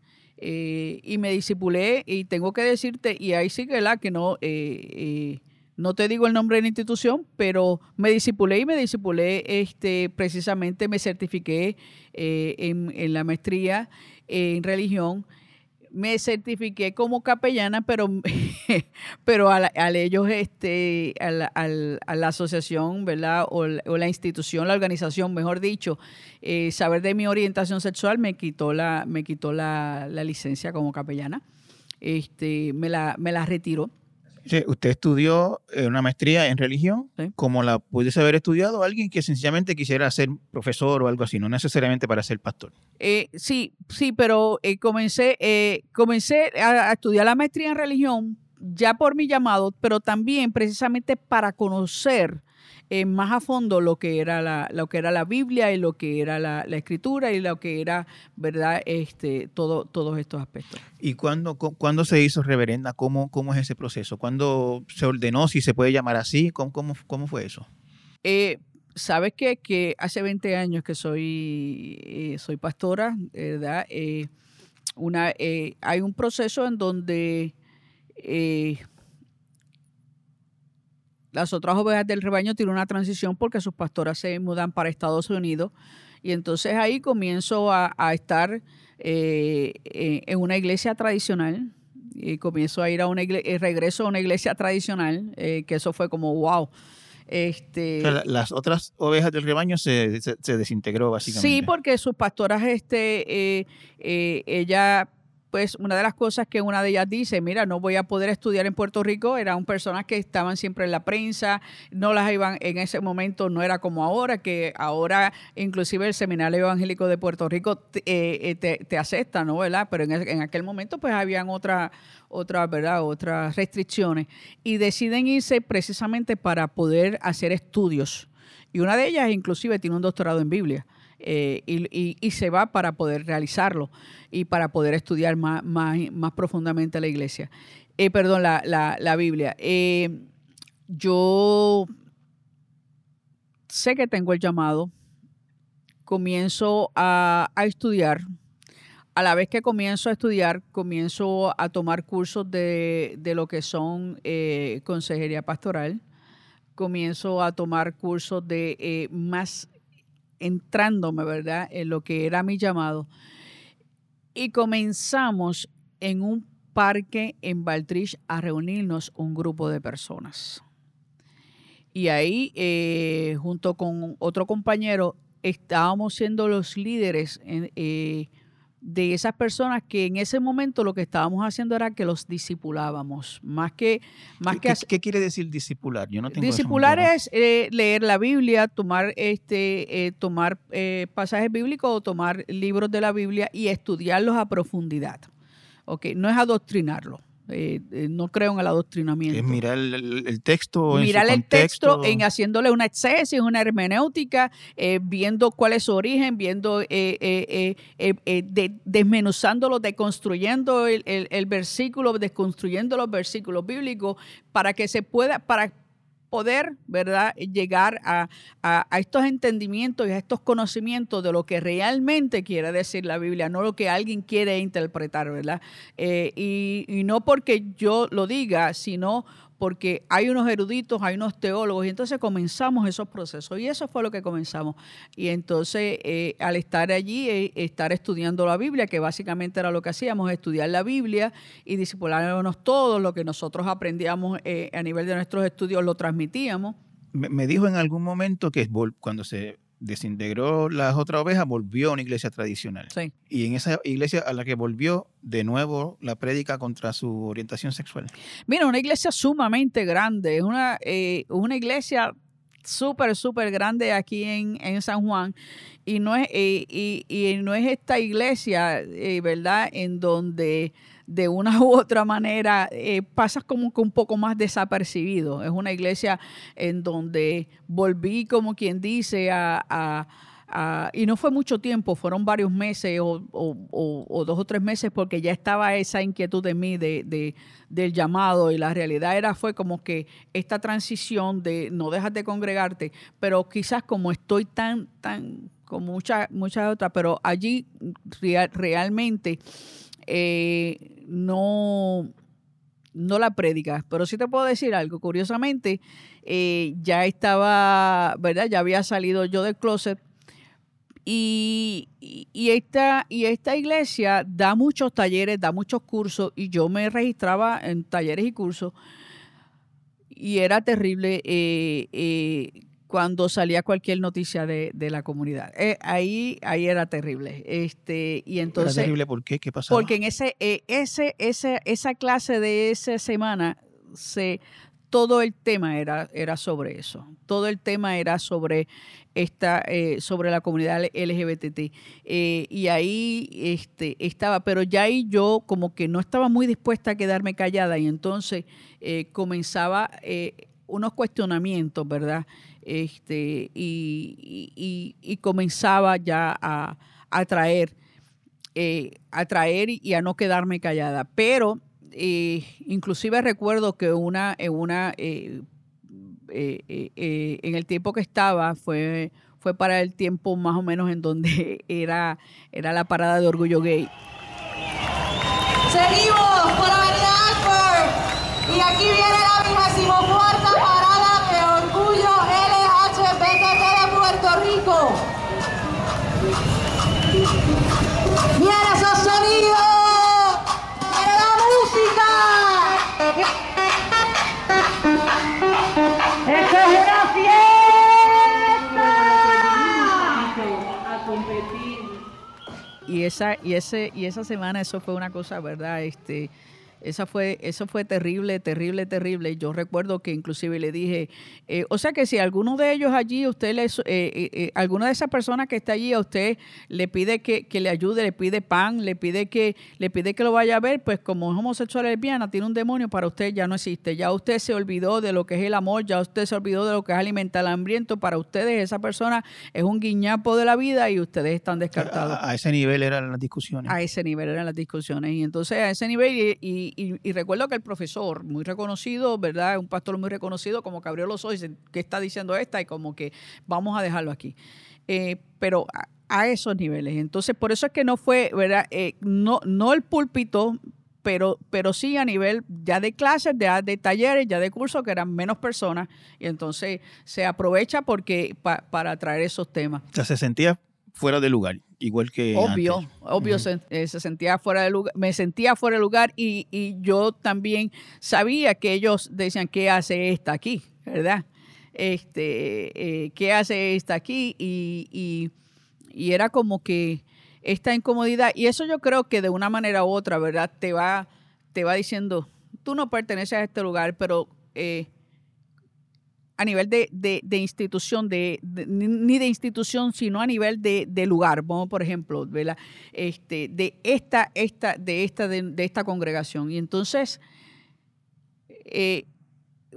Eh, y me disipulé y tengo que decirte, y ahí sí que la que no, eh, eh, no te digo el nombre de la institución, pero me disipulé y me disipulé, este, precisamente me certifiqué eh, en, en la maestría en religión me certifiqué como capellana, pero, pero al, al ellos, este, al- al- a la asociación, ¿verdad? O, la- institución, la organización, mejor dicho, eh, saber de mi orientación sexual me quitó la, me quitó la, la licencia como capellana. Este, me la, me la retiró. Sí, usted estudió eh, una maestría en religión, Sí. como la pudiese haber estudiado alguien que sencillamente quisiera ser profesor o algo así, no necesariamente para ser pastor. Eh, sí, sí, pero eh, comencé, eh, comencé a, a estudiar la maestría en religión ya por mi llamado, pero también precisamente para conocer eh, más a fondo lo que era la, lo que era la Biblia y lo que era la, la escritura y lo que era, ¿verdad? Este, todo, todos estos aspectos. ¿Y cuándo, cu- cuándo se hizo reverenda? ¿Cómo, ¿Cómo es ese proceso? ¿Cuándo se ordenó, si se puede llamar así? ¿Cómo, cómo, cómo fue eso? Eh, Sabes qué? que hace 20 años que soy, eh, soy pastora, ¿verdad? Una, hay un proceso en donde eh, las otras ovejas del rebaño tienen una transición porque sus pastoras se mudan para Estados Unidos y entonces ahí comienzo a, a estar eh, eh, en una iglesia tradicional y comienzo a ir a una iglesia, regreso a una iglesia tradicional, eh, que eso fue como wow. Este, O sea, la- las otras ovejas del rebaño se, se, se desintegró básicamente. Sí, porque sus pastoras, este, eh, eh, ella, pues una de las cosas que una de ellas dice, mira, no voy a poder estudiar en Puerto Rico, eran personas que estaban siempre en la prensa, no las iban, en ese momento no era como ahora, que ahora inclusive el Seminario Evangélico de Puerto Rico te, eh, eh, te, acepta, ¿no? ¿Verdad? Pero en, en aquel momento pues habían otras otras, ¿verdad? Otras restricciones y deciden irse precisamente para poder hacer estudios. Y una de ellas inclusive tiene un doctorado en Biblia. Eh, y, se va para poder realizarlo y para poder estudiar más, más, más profundamente la iglesia. Eh, perdón, la, la- la Biblia. Eh, yo sé que tengo el llamado, comienzo a, a estudiar. A la vez que comienzo a estudiar, comienzo a tomar cursos de, de lo que son consejería pastoral. Comienzo a tomar cursos de más entrándome, ¿verdad?, en lo que era mi llamado. Y comenzamos en un parque en Baltrich a reunirnos un grupo de personas. Y ahí, eh, junto con otro compañero, estábamos siendo los líderes en, eh, de esas personas que en ese momento lo que estábamos haciendo era que los disipulábamos, más que, más ¿Qué, que qué- quiere decir discipular? Yo no tengo claro. es eh, leer la Biblia, tomar este, eh, tomar eh, pasajes bíblicos o tomar libros de la Biblia y estudiarlos a profundidad. Okay, no es adoctrinarlo. Eh, eh, no creo en el adoctrinamiento. Es mirar el, texto Mirar el texto en haciéndole una exégesis, una hermenéutica, eh, viendo cuál es su origen, viendo, eh, eh, eh, eh, eh, de- desmenuzándolo, deconstruyendo el, el- el versículo, desconstruyendo los versículos bíblicos para que se pueda, para poder, ¿verdad?, llegar a, a- a estos entendimientos y a estos conocimientos de lo que realmente quiere decir la Biblia, no lo que alguien quiere interpretar, ¿verdad? Eh, y, y no porque yo lo diga, sino porque hay unos eruditos, hay unos teólogos, y entonces comenzamos esos procesos. Y eso fue lo que comenzamos. Y entonces, eh, al estar allí, eh, estar estudiando la Biblia, que básicamente era lo que hacíamos, estudiar la Biblia y discipularnos todos, lo que nosotros aprendíamos eh, a nivel de nuestros estudios, lo transmitíamos. Me, me dijo en algún momento que cuando se desintegró las otras ovejas, volvió a una iglesia tradicional. Sí. Y en esa iglesia a la que volvió, de nuevo la prédica contra su orientación sexual. Mira, una iglesia sumamente grande, es una, eh, una iglesia súper, súper grande aquí en, en San Juan. Y no es, eh, y, y no es esta iglesia, eh, ¿verdad?, en donde de una u otra manera eh, pasas como que un poco más desapercibido. Es una iglesia en donde volví, como quien dice, a, a- y no fue mucho tiempo, fueron varios meses o, o- dos o tres meses porque ya estaba esa inquietud de mí de, de- del llamado y la realidad era fue como que esta transición de no dejas de congregarte, pero quizás como estoy tan, tan, con muchas muchas otras, pero allí rea- realmente eh, no, no la prédicas. Pero sí te puedo decir algo. Curiosamente, eh, ya estaba, ¿verdad? Ya había salido yo del closet. Y, esta, y esta iglesia da muchos talleres, da muchos cursos, y yo me registraba en talleres y cursos, y era terrible eh, cuando salía cualquier noticia de, de la comunidad. Eh, ahí, ahí era terrible. Este, y entonces, ¿Era terrible por qué? ¿Qué pasaba? porque en ese, eh, ese, ese, esa clase de esa semana se todo el tema era, era sobre eso. Todo el tema era sobre esta, eh, sobre la comunidad LGBT. Y ahí este, estaba, pero ya ahí yo como que no estaba muy dispuesta a quedarme callada y entonces comenzaba unos cuestionamientos, ¿verdad? Este, y, y- y- comenzaba ya a, a traer eh, a traer y a no quedarme callada. Pero eh, inclusive recuerdo que una, en una eh, en el tiempo que estaba fue, fue para el tiempo más o menos en donde era, era la parada de orgullo gay. Seguimos por Avenida Ashford. Y aquí viene la vigésimo cuarta parada de orgullo LHBTT de Puerto Rico. ¡Viene esos sonidos! ¡Viene la música! ¡Esto es una fiesta! y esa y ese y esa semana eso fue una cosa verdad este esa fue eso fue terrible terrible terrible yo recuerdo que inclusive le dije eh, o sea que si alguno de ellos allí usted les eh, eh, eh, alguna de esas personas que está allí a usted le pide que, que le ayude le pide pan le pide que le pide que lo vaya a ver pues como es homosexual lesbiana tiene un demonio para usted ya no existe ya usted se olvidó de lo que es el amor ya usted se olvidó de lo que es alimentar al hambriento para ustedes esa persona es un guiñapo de la vida y ustedes están descartados A, a ese nivel eran las discusiones. a ese nivel eran las discusiones. Y entonces a ese nivel, y, y- y- y recuerdo que el profesor, muy reconocido, ¿verdad? Un pastor muy reconocido, como que abrió los ojos y dice, ¿qué está diciendo esta? Y como que vamos a dejarlo aquí. Eh, pero a, esos niveles. Entonces, por eso es que no fue, ¿verdad? Eh, no, no el púlpito, pero, pero sí a nivel ya de clases, de, de talleres, ya de cursos, que eran menos personas. Y entonces se aprovecha porque pa- para traer esos temas. O sea, se sentía fuera de lugar, igual que Obvio, antes. obvio, se, eh, se sentía fuera de lugar, me sentía fuera de lugar y, y yo también sabía que ellos decían, ¿qué hace esta aquí? ¿Verdad? Este, eh, ¿qué hace esta aquí? Y, y- y era como que esta incomodidad, y eso yo creo que de una manera u otra, ¿verdad? Te va, te va diciendo, tú no perteneces a este lugar, pero eh, a nivel de, de- institución, de, ni de institución, sino a nivel de, lugar. Vamos, por ejemplo, ¿verdad? Este, de esta, esta, de esta, de esta congregación. Y entonces, eh,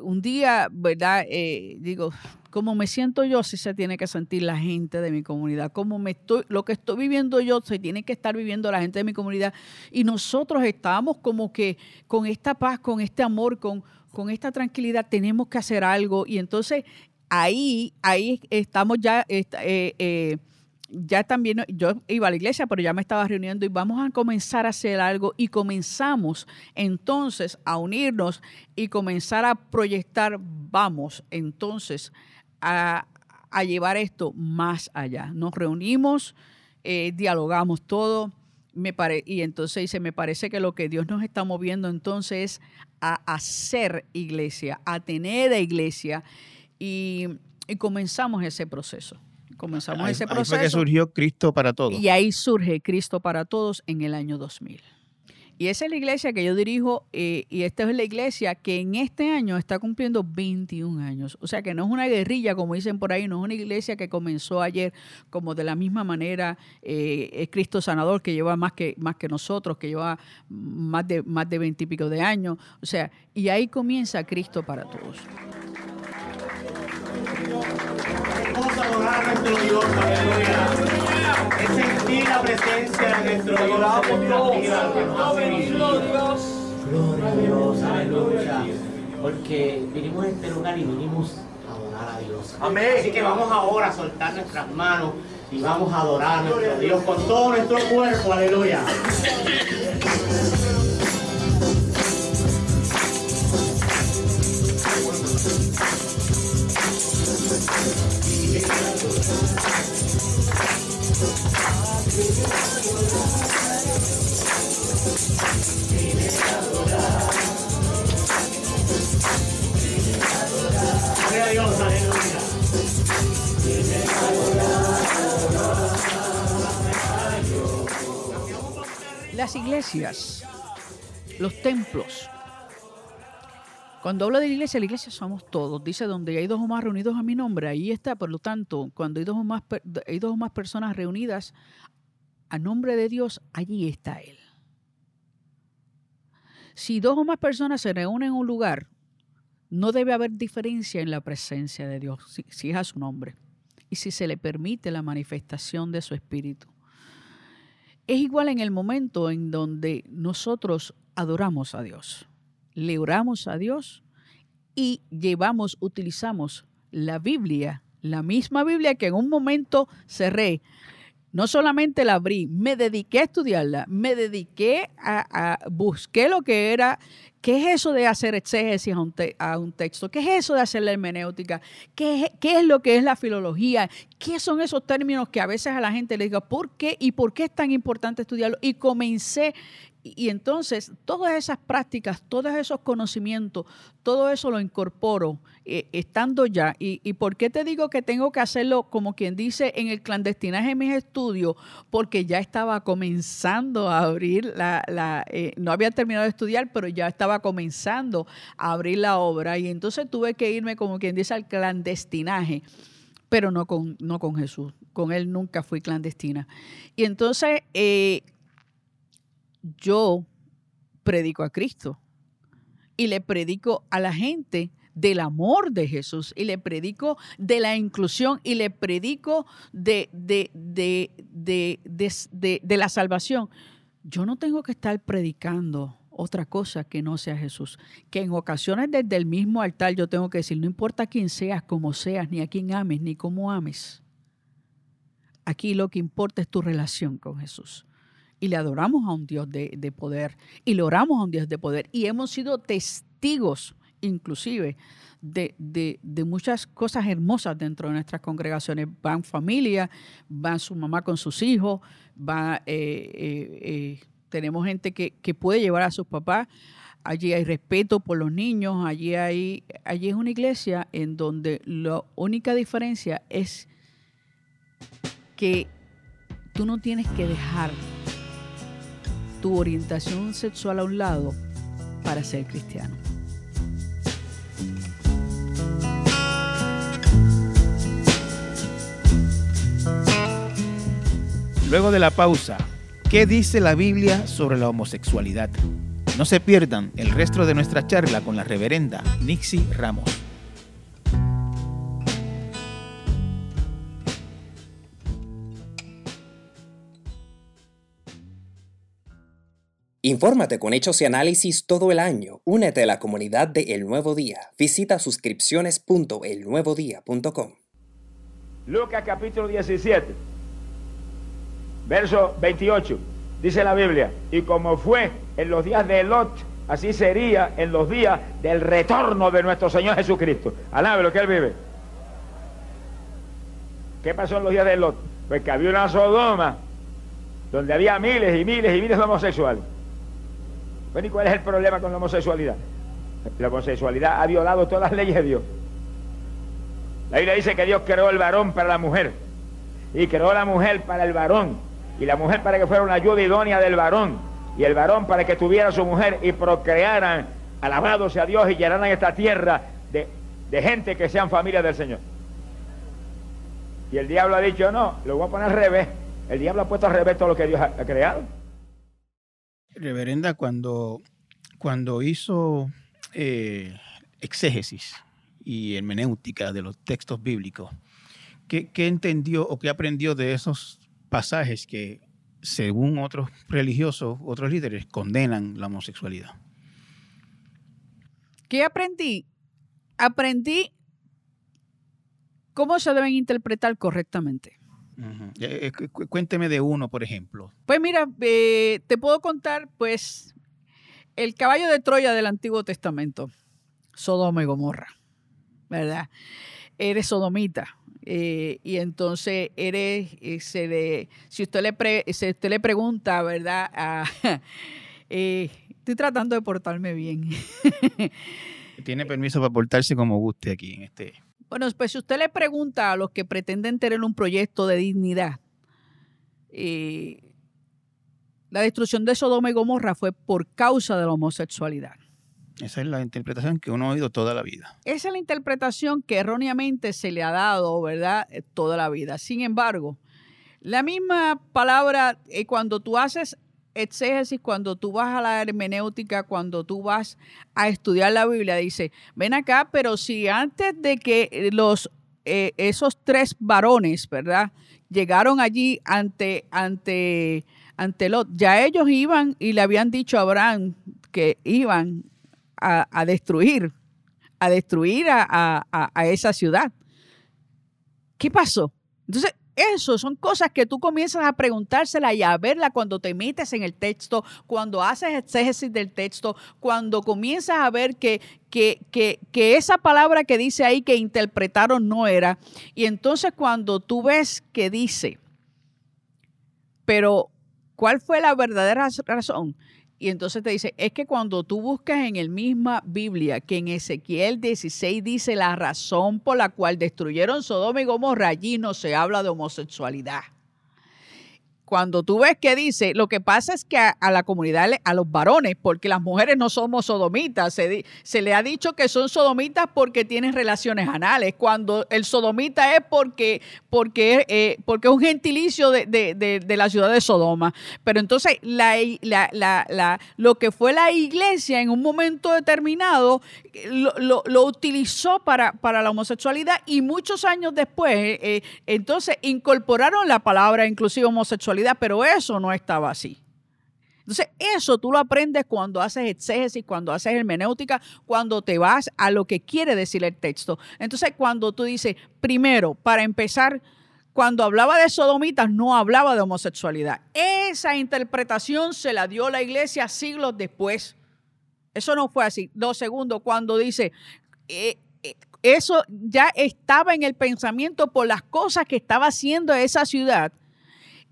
un día, ¿verdad? Eh, digo, ¿cómo me siento yo? Si se tiene que sentir la gente de mi comunidad. ¿Cómo me estoy, lo que estoy viviendo yo, se tiene que estar viviendo la gente de mi comunidad. Y nosotros estábamos como que con esta paz, con este amor, con, con esta tranquilidad, tenemos que hacer algo. Y entonces ahí, ahí estamos ya, eh, eh, ya también, yo iba a la iglesia, pero ya me estaba reuniendo y vamos a comenzar a hacer algo y comenzamos entonces a unirnos y comenzar a proyectar, vamos entonces a, a llevar esto más allá. Nos reunimos, eh, dialogamos todo. Me pare- y entonces dice, me parece que lo que Dios nos está moviendo entonces es a hacer iglesia, a tener iglesia. Y, y comenzamos ese proceso. Comenzamos Ahí- ese ahí fue proceso. que surgió Cristo para todos. Y ahí surge Cristo para Todos en el año 2000. Y esa es la iglesia que yo dirijo eh, y esta es la iglesia que en este año está cumpliendo 21 años. O sea que no es una guerrilla, como dicen por ahí, no es una iglesia que comenzó ayer, como de la misma manera eh, es Cristo Sanador, que lleva más que, más que nosotros, que lleva más de, más de 20 y pico de años. O sea, y ahí comienza Cristo para Todos. Adorar a nuestro Dios, aleluya. Es sentir la presencia de nuestro Dios vivir. Gloria a Dios, aleluya. porque vinimos a este lugar y vinimos a adorar a Dios. Amén. Así que vamos ahora a soltar nuestras manos y vamos a adorar a nuestro Dios con todo nuestro cuerpo. Aleluya. Las iglesias, los templos. Cuando hablo de la iglesia, la iglesia somos todos. Dice, donde hay dos o más reunidos a mi nombre, ahí está. Por lo tanto, cuando hay dos o más, hay dos o más personas reunidas a nombre de Dios, allí está Él. Si dos o más personas se reúnen en un lugar, no debe haber diferencia en la presencia de Dios, si, si es a su nombre. Y si se le permite la manifestación de su espíritu. Es igual en el momento en donde nosotros adoramos a Dios, le oramos a Dios y llevamos, utilizamos la Biblia, la misma Biblia que en un momento cerré. No solamente la abrí, me dediqué a estudiarla, me dediqué a, a busqué lo que era, qué es eso de hacer exégesis a un, a un texto, qué es eso de hacer la hermenéutica, ¿Qué, qué es lo que es la filología, qué son esos términos que a veces a la gente le diga, ¿por qué y por qué es tan importante estudiarlo? Y comencé, y, entonces todas esas prácticas, todos esos conocimientos, todo eso lo incorporo eh, estando ya. Y, ¿Y por qué te digo que tengo que hacerlo, como quien dice, en el clandestinaje de mis estudios? Porque ya estaba comenzando a abrir la, la, eh, no había terminado de estudiar, pero ya estaba comenzando a abrir la obra. Y entonces tuve que irme, como quien dice, al clandestinaje pero no con, no con Jesús. Con Él nunca fui clandestina. Y entonces eh, yo predico a Cristo y le predico a la gente del amor de Jesús y le predico de la inclusión y le predico de, de, de, de, la salvación. Yo no tengo que estar predicando otra cosa que no sea Jesús. Que en ocasiones desde el mismo altar yo tengo que decir, no importa quién seas, cómo seas, ni a quién ames, ni cómo ames. Aquí lo que importa es tu relación con Jesús. Y le adoramos a un Dios de, de poder. Y le oramos a un Dios de poder. Y hemos sido testigos, inclusive, de, de- muchas cosas hermosas dentro de nuestras congregaciones. Van familia, van su mamá con sus hijos, va, eh, eh, eh, tenemos gente que, que puede llevar a sus papás. Allí hay respeto por los niños, allí, hay, allí es una iglesia en donde la única diferencia es que tú no tienes que dejar tu orientación sexual a un lado para ser cristiano. Luego de la pausa, ¿qué dice la Biblia sobre la homosexualidad? No se pierdan el resto de nuestra charla con la reverenda Nixie Ramos. Infórmate con hechos y análisis todo el año. Únete a la comunidad de El Nuevo Día. Visita suscripciones.elnuevodía.com. Lucas capítulo 17, verso 28, dice la Biblia, y como fue en los días de Lot, así sería en los días del retorno de nuestro Señor Jesucristo. Alabe lo que Él vive. ¿Qué pasó en los días de Lot? Pues que había una Sodoma donde había miles y miles y miles de homosexuales. Bueno, ¿y cuál es el problema con la homosexualidad? La homosexualidad ha violado todas las leyes de Dios. La Biblia dice que Dios creó el varón para la mujer y creó la mujer para el varón y la mujer para que fuera una ayuda idónea del varón y el varón para que tuviera su mujer y procrearan, alabado sea Dios y llenaran esta tierra de, de gente que sean familia del Señor. Y el diablo ha dicho, no, lo voy a poner al revés. El diablo ha puesto al revés todo lo que Dios ha creado. Reverenda, cuando, cuando hizo eh, exégesis y hermenéutica de los textos bíblicos, ¿qué, qué entendió o qué aprendió de esos pasajes que, según otros religiosos, otros líderes, condenan la homosexualidad? ¿Qué aprendí? Aprendí cómo se deben interpretar correctamente. Eh, eh, cu- cu- Cuénteme de uno, por ejemplo. Pues mira, eh, te puedo contar, pues, el caballo de Troya del Antiguo Testamento, Sodoma y Gomorra, ¿verdad? Eres sodomita. eh, y entonces eres, se le- si usted le, pre- si usted le pregunta, ¿verdad? a- estoy tratando de portarme bien. Tiene permiso para portarse como guste aquí en este. Bueno, pues si usted le pregunta a los que pretenden tener un proyecto de dignidad, eh, la destrucción de Sodoma y Gomorra fue por causa de la homosexualidad. Esa es la interpretación que uno ha oído toda la vida. Esa es la interpretación que erróneamente se le ha dado, ¿verdad? Eh, Toda la vida. Sin embargo, la misma palabra, eh, cuando tú haces exégesis, cuando tú vas a la hermenéutica, cuando tú vas a estudiar la Biblia, dice, ven acá, pero si antes de que eh, los, eh, esos tres varones, ¿verdad? Llegaron allí ante, ante, ante Lot, ya ellos iban y le habían dicho a Abraham que iban a, a destruir, a destruir a, a- a- a esa ciudad. ¿Qué pasó? Entonces, eso son cosas que tú comienzas a preguntárselas y a verla cuando te metes en el texto, cuando haces exégesis del texto, cuando comienzas a ver que, que, que, que esa palabra que dice ahí que interpretaron no era. Y entonces cuando tú ves que dice, pero ¿cuál fue la verdadera razón? Y entonces te dice, es que cuando tú buscas en el misma Biblia que en Ezequiel 16 dice la razón por la cual destruyeron Sodoma y Gomorra, allí no se habla de homosexualidad. Cuando tú ves que dice, lo que pasa es que a, la comunidad, a los varones, porque las mujeres no somos sodomitas, se, le ha dicho que son sodomitas porque tienen relaciones anales, cuando el sodomita es porque, porque, eh, porque es un gentilicio de, la ciudad de Sodoma. Pero entonces lo que fue la iglesia en un momento determinado lo, utilizó para, la homosexualidad y muchos años después, eh, entonces incorporaron la palabra inclusive homosexualidad, pero eso no estaba así. Entonces, eso tú lo aprendes cuando haces exégesis, cuando haces hermenéutica, cuando te vas a lo que quiere decir el texto. Entonces, cuando tú dices, primero, para empezar, cuando hablaba de sodomitas, no hablaba de homosexualidad. Esa interpretación se la dio la iglesia siglos después. Eso no fue así. Lo segundo, cuando dice, eh, eh, eso ya estaba en el pensamiento por las cosas que estaba haciendo esa ciudad.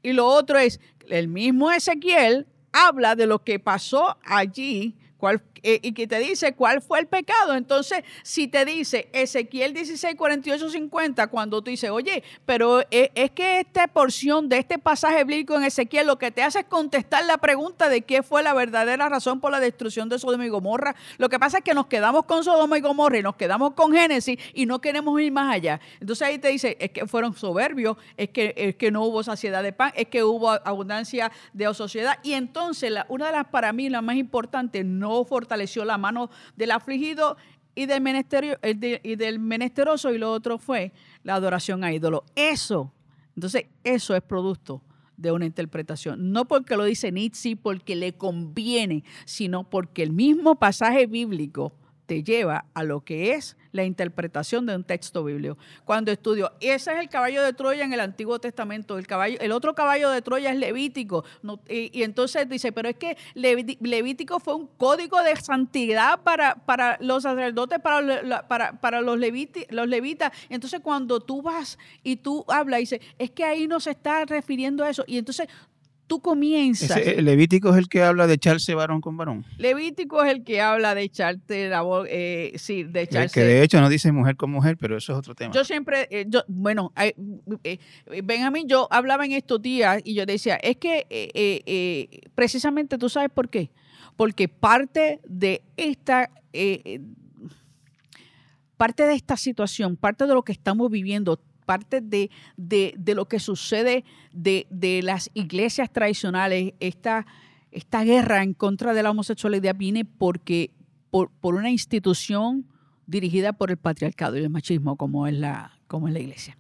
Y lo otro es, el mismo Ezequiel habla de lo que pasó allí cuál, eh, y que te dice cuál fue el pecado. Entonces, si te dice Ezequiel 16, 48, 50, cuando tú dices, oye, pero es, es que esta porción de este pasaje bíblico en Ezequiel lo que te hace es contestar la pregunta de qué fue la verdadera razón por la destrucción de Sodoma y Gomorra. Lo que pasa es que nos quedamos con Sodoma y Gomorra y nos quedamos con Génesis y no queremos ir más allá. Entonces ahí te dice, es que fueron soberbios, es que, es que no hubo saciedad de pan, es que hubo abundancia de sociedad. Y entonces la- una de las para mí, las más importantes, no fortaleció la mano del afligido y del, menesterio, el de- y del menesteroso y lo otro fue la adoración a ídolo. Eso, entonces eso es producto de una interpretación. No porque lo dice Nietzsche, porque le conviene, sino porque el mismo pasaje bíblico te lleva a lo que es la interpretación de un texto bíblico. Cuando estudio, ese es el caballo de Troya en el Antiguo Testamento, el, caballo, el otro caballo de Troya es Levítico, y, entonces dice, pero es que Levítico fue un código de santidad para, para los sacerdotes, para, para los, leviti- los levitas. Entonces cuando tú vas y tú hablas, dice, es que ahí no se está refiriendo a eso, y entonces tú comienzas. Ese, Levítico es el que habla de echarse varón con varón. Levítico es el que habla de echarte la voz, eh, sí, de echarse. que de hecho no dice mujer con mujer, pero eso es otro tema. Yo siempre, eh, yo, bueno, eh, eh, Benjamín, yo hablaba en estos días y yo decía, es que eh, eh, precisamente tú sabes por qué. Porque parte de esta, parte de esta situación, parte de lo que estamos viviendo, parte de, de- de lo que sucede de, de las iglesias tradicionales, esta, esta guerra en contra de la homosexualidad viene porque por, por una institución dirigida por el patriarcado y el machismo como es la, como es la iglesia.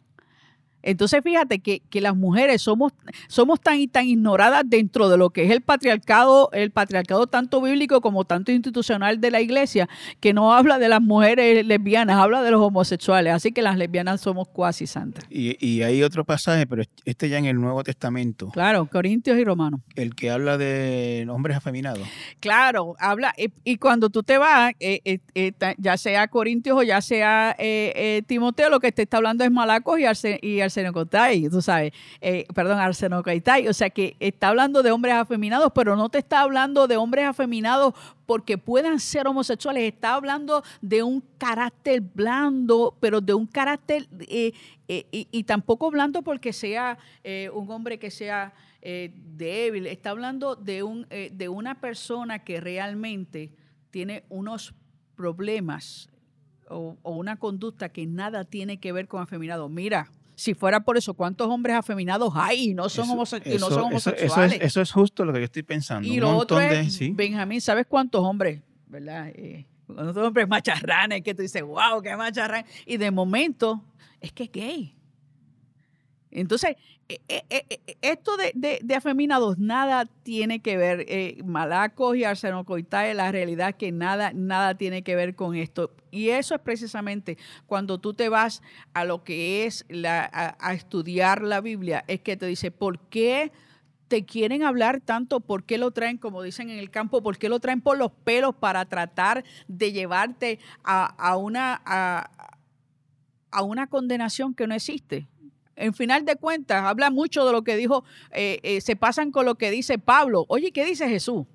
Entonces fíjate que, que las mujeres somos, somos tan y tan ignoradas dentro de lo que es el patriarcado, el patriarcado tanto bíblico como tanto institucional de la iglesia, que no habla de las mujeres lesbianas, habla de los homosexuales. Así que las lesbianas somos cuasi santas. Y, y hay otro pasaje, pero este ya en el Nuevo Testamento, Claro, Corintios y Romanos. el que habla de hombres afeminados. Claro, habla, y, y cuando tú te vas, eh, eh, eh, ya sea Corintios o ya sea eh, eh, Timoteo, lo que te está hablando es Malacos y, Arce, y Arsenocotai, tú sabes, eh, perdón, Arsenocoitai, o sea que está hablando de hombres afeminados, pero no te está hablando de hombres afeminados porque puedan ser homosexuales, está hablando de un carácter blando, pero de un carácter, eh, eh, y, tampoco blando porque sea eh, un hombre que sea débil, está hablando de, un, de una persona que realmente tiene unos problemas o, o una conducta que nada tiene que ver con afeminado. Mira, si fuera por eso, ¿cuántos hombres afeminados hay y no son, Eso- homose- y no eso- son eso- homosexuales? Eso, es, eso es justo lo que yo estoy pensando. Y un lo otro de. es, sí. Benjamín, ¿sabes cuántos hombres, verdad? Eh, cuántos hombres macharranes que tú dices, wow, qué macharrán. Y de momento, es que es gay. Entonces, eh, eh, eh, esto de, de- afeminados nada tiene que ver, eh, malacos y arsenocoitae, la realidad que nada, nada tiene que ver con esto. Y eso es precisamente cuando tú te vas a lo que es la, a, a estudiar la Biblia, es que te dice, ¿por qué te quieren hablar tanto? ¿Por qué lo traen, como dicen en el campo, por qué lo traen por los pelos para tratar de llevarte a, a una... a- a una condenación que no existe. En final de cuentas, habla mucho de lo que dijo, eh, eh, se pasan con lo que dice Pablo. Oye, ¿qué dice Jesús?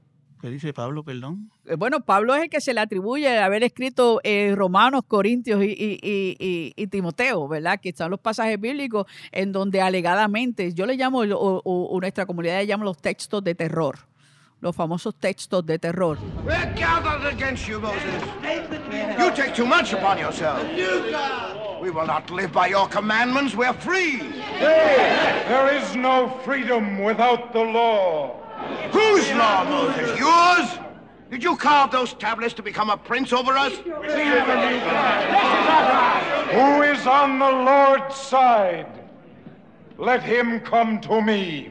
¿Qué dice Pablo, perdón? Eh, Bueno, Pablo es el que se le atribuye haber escrito eh, Romanos, Corintios y, y- y- y- y Timoteo, ¿verdad? Que están los pasajes bíblicos en donde alegadamente, yo le llamo, o, o- o nuestra comunidad le llama los textos de terror, los famosos textos de terror. We're gathered against you, Moses. You take too much upon yourself. We will not live by your commandments. We're free. Hey, There is no freedom without the law. Whose law, Moses? Yours? Did you carve those tablets to become a prince over us? Who is on the Lord's side? Let him come to me.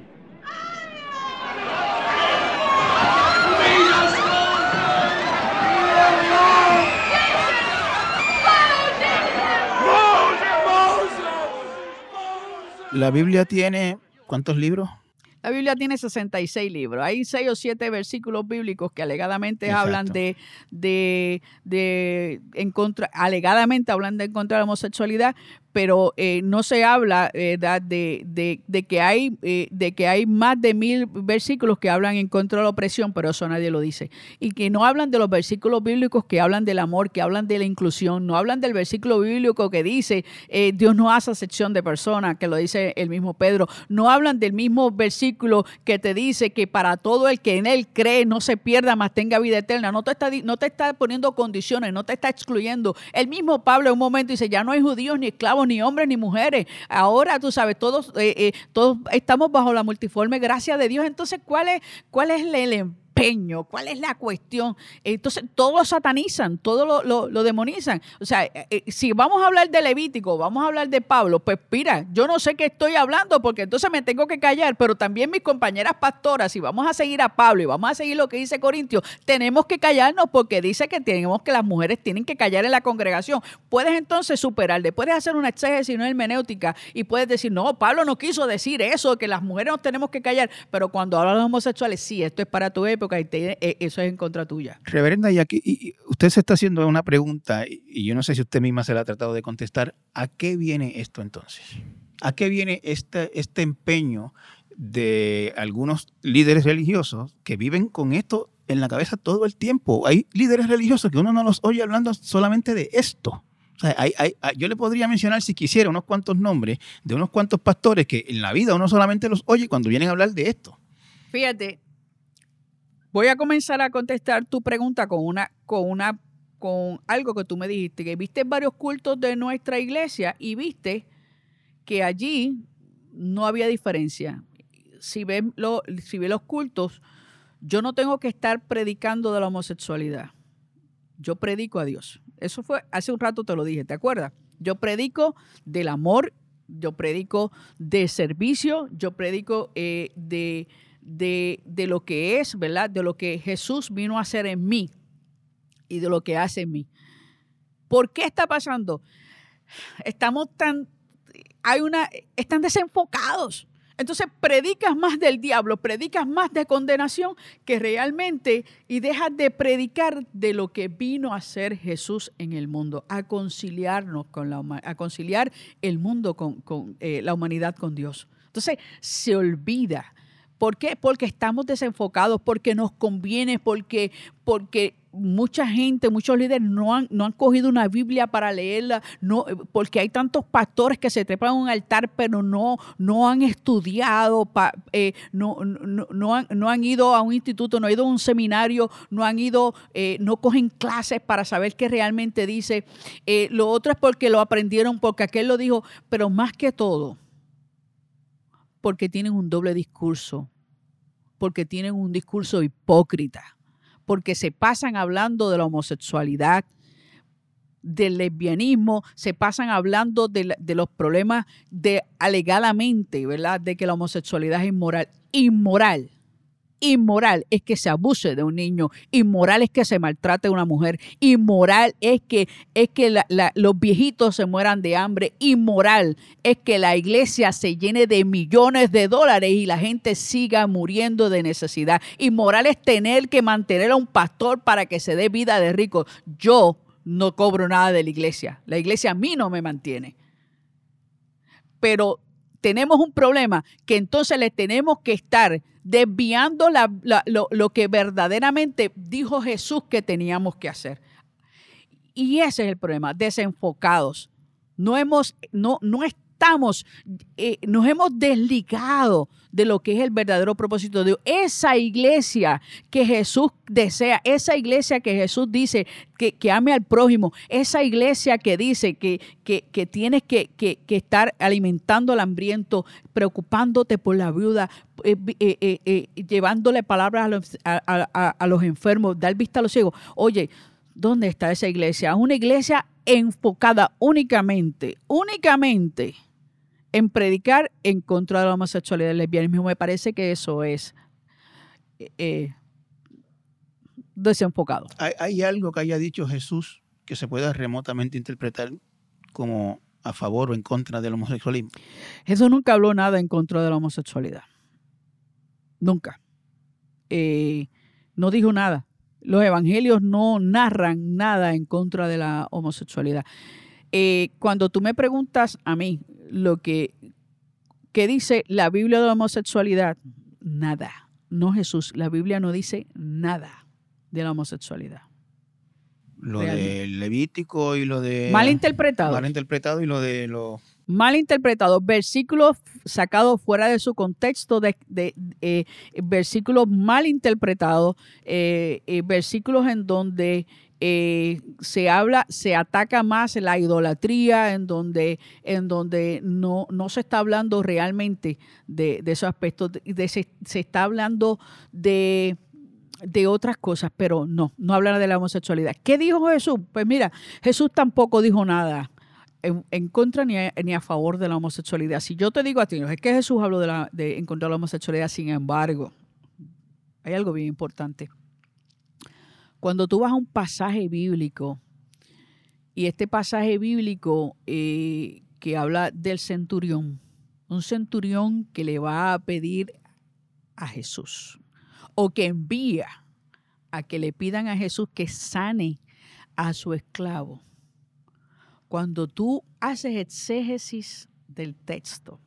La Biblia tiene. ¿Cuántos libros? La Biblia tiene 66 libros. Hay seis o siete versículos bíblicos que alegadamente Exacto. hablan de, de, de en contra, alegadamente hablan de en contra de la homosexualidad, pero eh, no se habla eh, de, de- que hay, eh, de que hay más de mil versículos que hablan en contra de la opresión, pero eso nadie lo dice. Y que no hablan de los versículos bíblicos que hablan del amor, que hablan de la inclusión, no hablan del versículo bíblico que dice Dios no hace acepción de personas, que lo dice el mismo Pedro. No hablan del mismo versículo que te dice que para todo el que en él cree no se pierda, más tenga vida eterna. No te está, no te está poniendo condiciones, no te está excluyendo. El mismo Pablo en un momento dice, ya no hay judíos, ni esclavos, ni hombres, ni mujeres. Ahora, tú sabes, todos, eh, eh, todos estamos bajo la multiforme gracia de Dios. Entonces, ¿cuál es, cuál es el empeño? ¿Cuál es la cuestión? Entonces, todos lo satanizan, todo lo, demonizan. O sea, eh, eh, si vamos a hablar de Levítico, vamos a hablar de Pablo, pues mira, yo no sé qué estoy hablando porque entonces me tengo que callar, pero también mis compañeras pastoras, si vamos a seguir a Pablo y vamos a seguir lo que dice Corintio, tenemos que callarnos porque dice que tenemos que las mujeres tienen que callar en la congregación. Puedes entonces superarle, puedes hacer una exégesis, una hermenéutica y puedes decir, no, Pablo no quiso decir eso, que las mujeres nos tenemos que callar, pero cuando hablan de homosexuales, sí, esto es para tu época y te- eh, eso es en contra tuya. Reverenda, y aquí y- usted se está haciendo una pregunta, y yo no sé si usted misma se la ha tratado de contestar. ¿A qué viene esto entonces? ¿A qué viene este, este empeño de algunos líderes religiosos que viven con esto en la cabeza todo el tiempo? Hay líderes religiosos que uno no los oye hablando solamente de esto. O sea, hay- hay- yo le podría mencionar, si quisiera, unos cuantos nombres de unos cuantos pastores que en la vida uno solamente los oye cuando vienen a hablar de esto. Fíjate, voy a comenzar a contestar tu pregunta con una, con una, con algo que tú me dijiste, que viste varios cultos de nuestra iglesia y viste que allí no había diferencia. Si ves si los cultos, yo no tengo que estar predicando de la homosexualidad. Yo predico a Dios. Eso fue hace un rato te lo dije, ¿te acuerdas? Yo predico del amor Yo predico de servicio, yo predico eh, de, de, de lo que es, ¿verdad? De lo que Jesús vino a hacer en mí y de lo que hace en mí. ¿Por qué está pasando? Estamos tan, hay una, están desenfocados. Entonces predicas más del diablo, predicas más de condenación que realmente y dejas de predicar de lo que vino a ser Jesús en el mundo, a conciliarnos con la a conciliar el mundo con, con, eh, la humanidad con Dios. Entonces se olvida. ¿Por qué? Porque estamos desenfocados, porque nos conviene, porque, porque mucha gente, muchos líderes no han, no han cogido una Biblia para leerla, no, porque hay tantos pastores que se trepan a un altar, pero no, no han estudiado, eh, no, no, no han, no han ido a un instituto, no han ido a un seminario, no han ido, eh, no cogen clases para saber qué realmente dice. Eh, lo otro es porque lo aprendieron, porque aquel lo dijo, pero más que todo, porque tienen un doble discurso, porque tienen un discurso hipócrita, porque se pasan hablando de la homosexualidad, del lesbianismo, se pasan hablando de, de los problemas de alegadamente, ¿verdad? De que la homosexualidad es inmoral. Inmoral. Inmoral es que se abuse de un niño, inmoral es que se maltrate a una mujer, inmoral es que, es que los viejitos se mueran de hambre, inmoral es que la iglesia se llene de millones de dólares y la gente siga muriendo de necesidad. Inmoral es tener que mantener a un pastor para que se dé vida de rico. Yo no cobro nada de la iglesia, la iglesia a mí no me mantiene pero tenemos un problema que entonces le tenemos que estar desviando lo, lo que verdaderamente dijo Jesús que teníamos que hacer. Y ese es el problema, desenfocados. No hemos, no, no estamos, eh, nos hemos desligado de lo que es el verdadero propósito de Dios. Esa iglesia que Jesús desea, esa iglesia que Jesús dice que, ame al prójimo, esa iglesia que dice que, que, tienes que, estar alimentando al hambriento, preocupándote por la viuda, eh, eh, llevándole palabras a los, a los enfermos, dar vista a los ciegos. Oye, ¿dónde está esa iglesia? Una iglesia enfocada únicamente, únicamente en predicar en contra de la homosexualidad y el lesbianismo. Me parece que eso es eh, desenfocado. ¿Hay, hay algo que haya dicho Jesús que se pueda remotamente interpretar como a favor o en contra del homosexualismo? Jesús nunca habló nada en contra de la homosexualidad. Nunca. Eh, no dijo nada. Los evangelios no narran nada en contra de la homosexualidad. Eh, cuando tú me preguntas a mí lo que, que dice la Biblia de la homosexualidad, nada. No Jesús, la Biblia no dice nada de la homosexualidad. Lo Realmente. del Levítico y lo de... Mal interpretado. Mal interpretado y lo de los... mal interpretados, versículos sacados fuera de su contexto, de, de- eh, versículos mal interpretados, eh, eh, versículos en donde eh, se habla, se ataca más la idolatría, en donde, en donde no, no se está hablando realmente de, esos aspectos, de- se, se está hablando de de otras cosas, pero no, no hablan de la homosexualidad. ¿Qué dijo Jesús? Pues mira, Jesús tampoco dijo nada en, en contra ni a, ni a favor de la homosexualidad. Si yo te digo a ti, no es que Jesús habló de, la, de en contra de la homosexualidad, sin embargo, hay algo bien importante. Cuando tú vas a un pasaje bíblico, y este pasaje bíblico eh, que habla del centurión, un centurión que le va a pedir a Jesús, o que envía a que le pidan a Jesús que sane a su esclavo. Cuando tú haces exégesis del texto,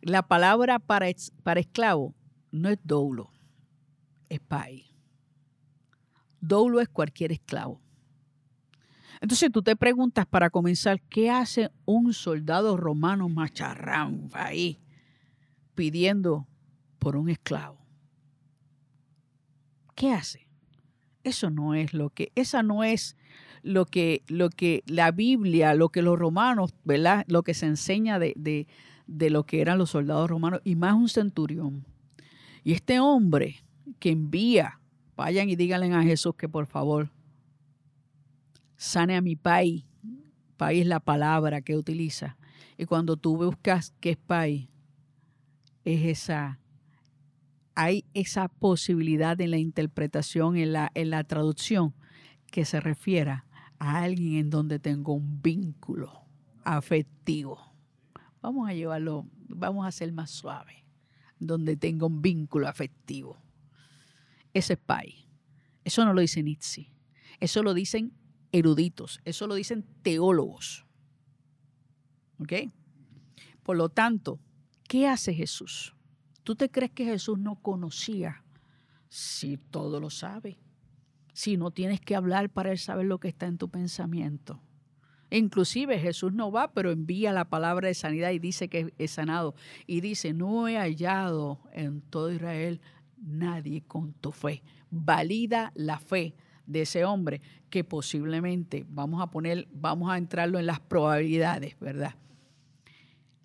la palabra para, esclavo no es doulo, es pai. Doulo es cualquier esclavo. Entonces tú te preguntas para comenzar, ¿qué hace un soldado romano macharrán ahí pidiendo por un esclavo? ¿Qué hace? Eso no es lo que, esa no es lo que, lo que la Biblia, lo que los romanos, ¿verdad? Lo que se enseña de, de, de lo que eran los soldados romanos, y más un centurión. Y este hombre que envía, vayan y díganle a Jesús que por favor sane a mi país. País es la palabra que utiliza. Y cuando tú buscas qué es pay, es esa, hay esa posibilidad en la interpretación, en la, en la traducción, que se refiera a alguien en donde tengo un vínculo afectivo. Vamos a llevarlo, vamos a ser más suave, donde tengo un vínculo afectivo. Ese es. Eso no lo dice Nietzsche. Eso lo dicen eruditos. Eso lo dicen teólogos. ¿Ok? Por lo tanto, ¿qué hace Jesús? ¿Tú te crees que Jesús no conocía? Si todo lo sabe. Si no tienes que hablar para él saber lo que está en tu pensamiento. Inclusive Jesús no va, pero envía la palabra de sanidad y dice que es sanado. Y dice, no he hallado en todo Israel nadie con tu fe. Valida la fe de ese hombre que posiblemente, vamos a poner, vamos a entrarlo en las probabilidades, ¿verdad?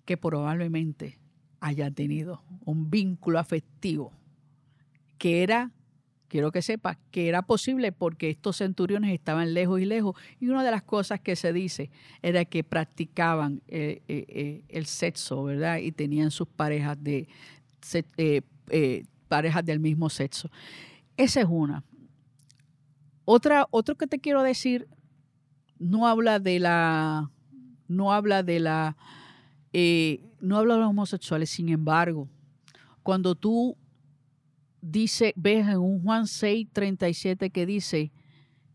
Que probablemente haya tenido un vínculo afectivo que era, quiero que sepa, que era posible porque estos centuriones estaban lejos y lejos y una de las cosas que se dice era que practicaban eh, eh, eh, el sexo, ¿verdad? Y tenían sus parejas de parejas del mismo sexo. Esa es una. Otra, otro que te quiero decir, no habla de la, no habla de la, eh, no habla de los homosexuales, sin embargo, cuando tú dice, ves en un Juan 6, 37 que dice,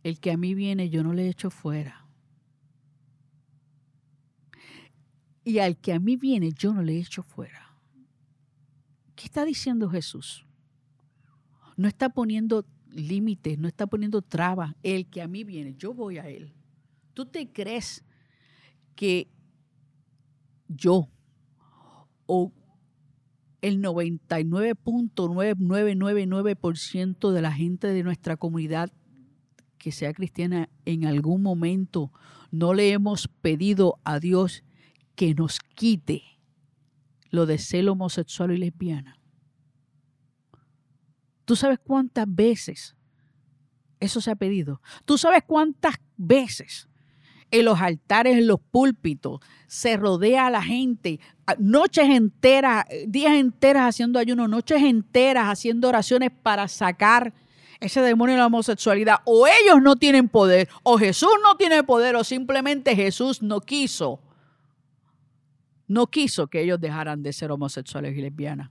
el que a mí viene yo no le echo fuera. Y al que a mí viene yo no le echo fuera. ¿Qué está diciendo Jesús? No está poniendo límites, no está poniendo trabas. El que a mí viene, yo voy a él. ¿Tú te crees que yo o el 99.9999% de la gente de nuestra comunidad que sea cristiana en algún momento no le hemos pedido a Dios que nos quite lo de ser homosexual y lesbiana? ¿Tú sabes cuántas veces eso se ha pedido? ¿Tú sabes cuántas veces en los altares, en los púlpitos, se rodea a la gente, noches enteras, días enteras haciendo ayuno, noches enteras haciendo oraciones para sacar ese demonio de la homosexualidad? O ellos no tienen poder, o Jesús no tiene poder, o simplemente Jesús no quiso. No quiso que ellos dejaran de ser homosexuales y lesbianas.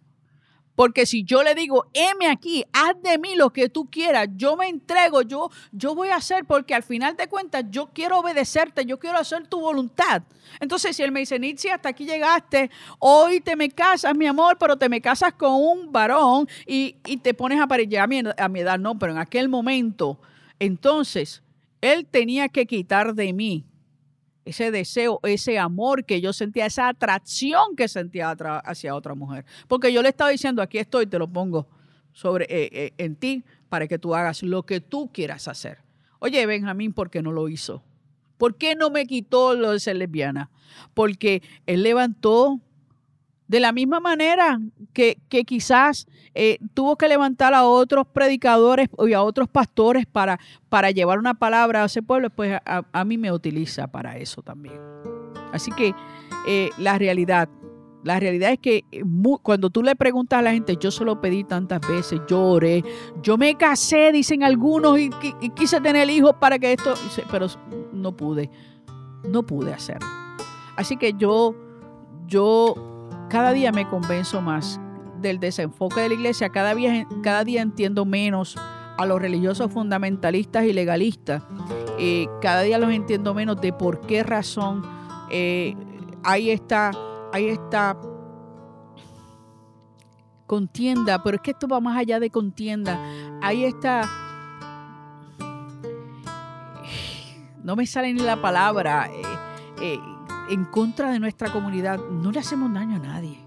Porque si yo le digo, heme aquí, haz de mí lo que tú quieras, yo me entrego, yo, yo voy a hacer, porque al final de cuentas yo quiero obedecerte, yo quiero hacer tu voluntad. Entonces, si él me dice, Nitsi, hasta aquí llegaste, hoy te me casas, mi amor, pero te me casas con un varón y, te pones a mi, a mi edad no, pero en aquel momento, entonces, él tenía que quitar de mí ese deseo, ese amor que yo sentía, esa atracción que sentía hacia otra mujer. Porque yo le estaba diciendo, aquí estoy, te lo pongo sobre, eh, eh, en ti para que tú hagas lo que tú quieras hacer. Oye, Benjamín, ¿por qué no lo hizo? ¿Por qué no me quitó lo de ser lesbiana? Porque él levantó de la misma manera que, quizás eh, tuvo que levantar a otros predicadores y a otros pastores para, para llevar una palabra a ese pueblo, pues a, mí me utiliza para eso también. Así que eh, la realidad, la realidad es que eh, cuando tú le preguntas a la gente, yo se lo pedí tantas veces, lloré, yo me casé, dicen algunos, y, y quise tener hijos para que esto, pero no pude, no pude hacerlo. Así que yo, yo cada día me convenzo más del desenfoque de la iglesia, cada día, cada día entiendo menos a los religiosos fundamentalistas y legalistas, eh, cada día los entiendo menos de por qué razón eh, hay esta, hay esta contienda, pero es que esto va más allá de contienda, hay esta... No me sale ni la palabra. Eh, en contra de nuestra comunidad, no le hacemos daño a nadie.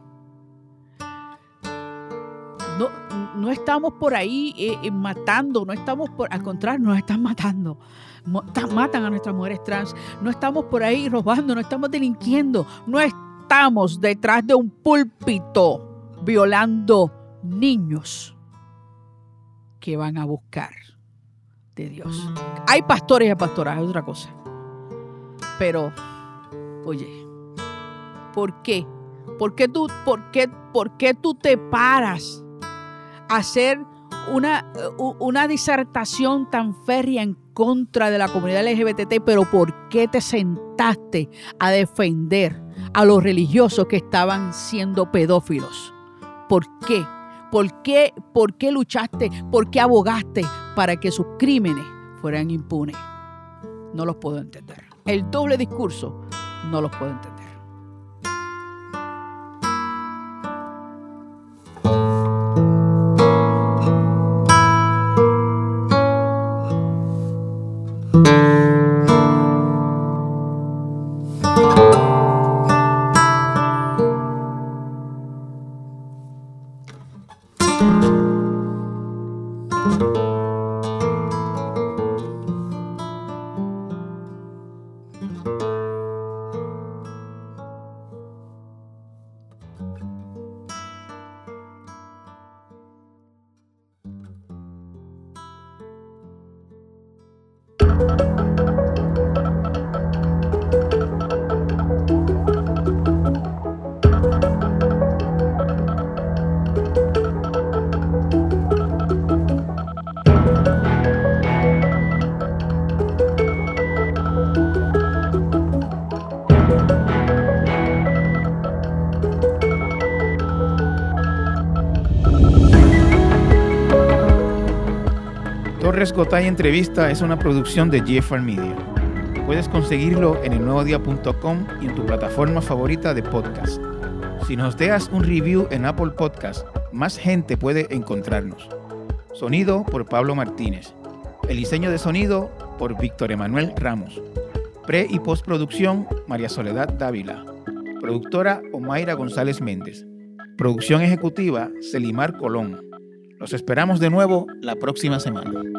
No, no estamos por ahí eh, eh, matando, no estamos por, al contrario, nos están matando. Matan a nuestras mujeres trans, no estamos por ahí robando, no estamos delinquiendo, no estamos detrás de un púlpito violando niños que van a buscar de Dios. Hay pastores y pastoras, es otra cosa. Pero Oye, ¿Por qué? ¿Por qué tú, por qué, por qué tú te paras a hacer una, una disertación tan férrea en contra de la comunidad LGBT, pero ¿por qué te sentaste a defender a los religiosos que estaban siendo pedófilos? ¿Por qué? ¿Por qué, por qué luchaste? ¿Por qué abogaste para que sus crímenes fueran impunes? No los puedo entender. El doble discurso no los puedo entender. Gotay Entrevista es una producción de GFR Media. Puedes conseguirlo en elnuevodía.com y en tu plataforma favorita de podcast. Si nos dejas un review en Apple Podcast, más gente puede encontrarnos. Sonido por Pablo Martínez. El diseño de sonido por Víctor Emanuel Ramos. Pre y postproducción María Soledad Dávila. Productora Omaira González Méndez. Producción ejecutiva Celimar Colón. Los esperamos de nuevo la próxima semana.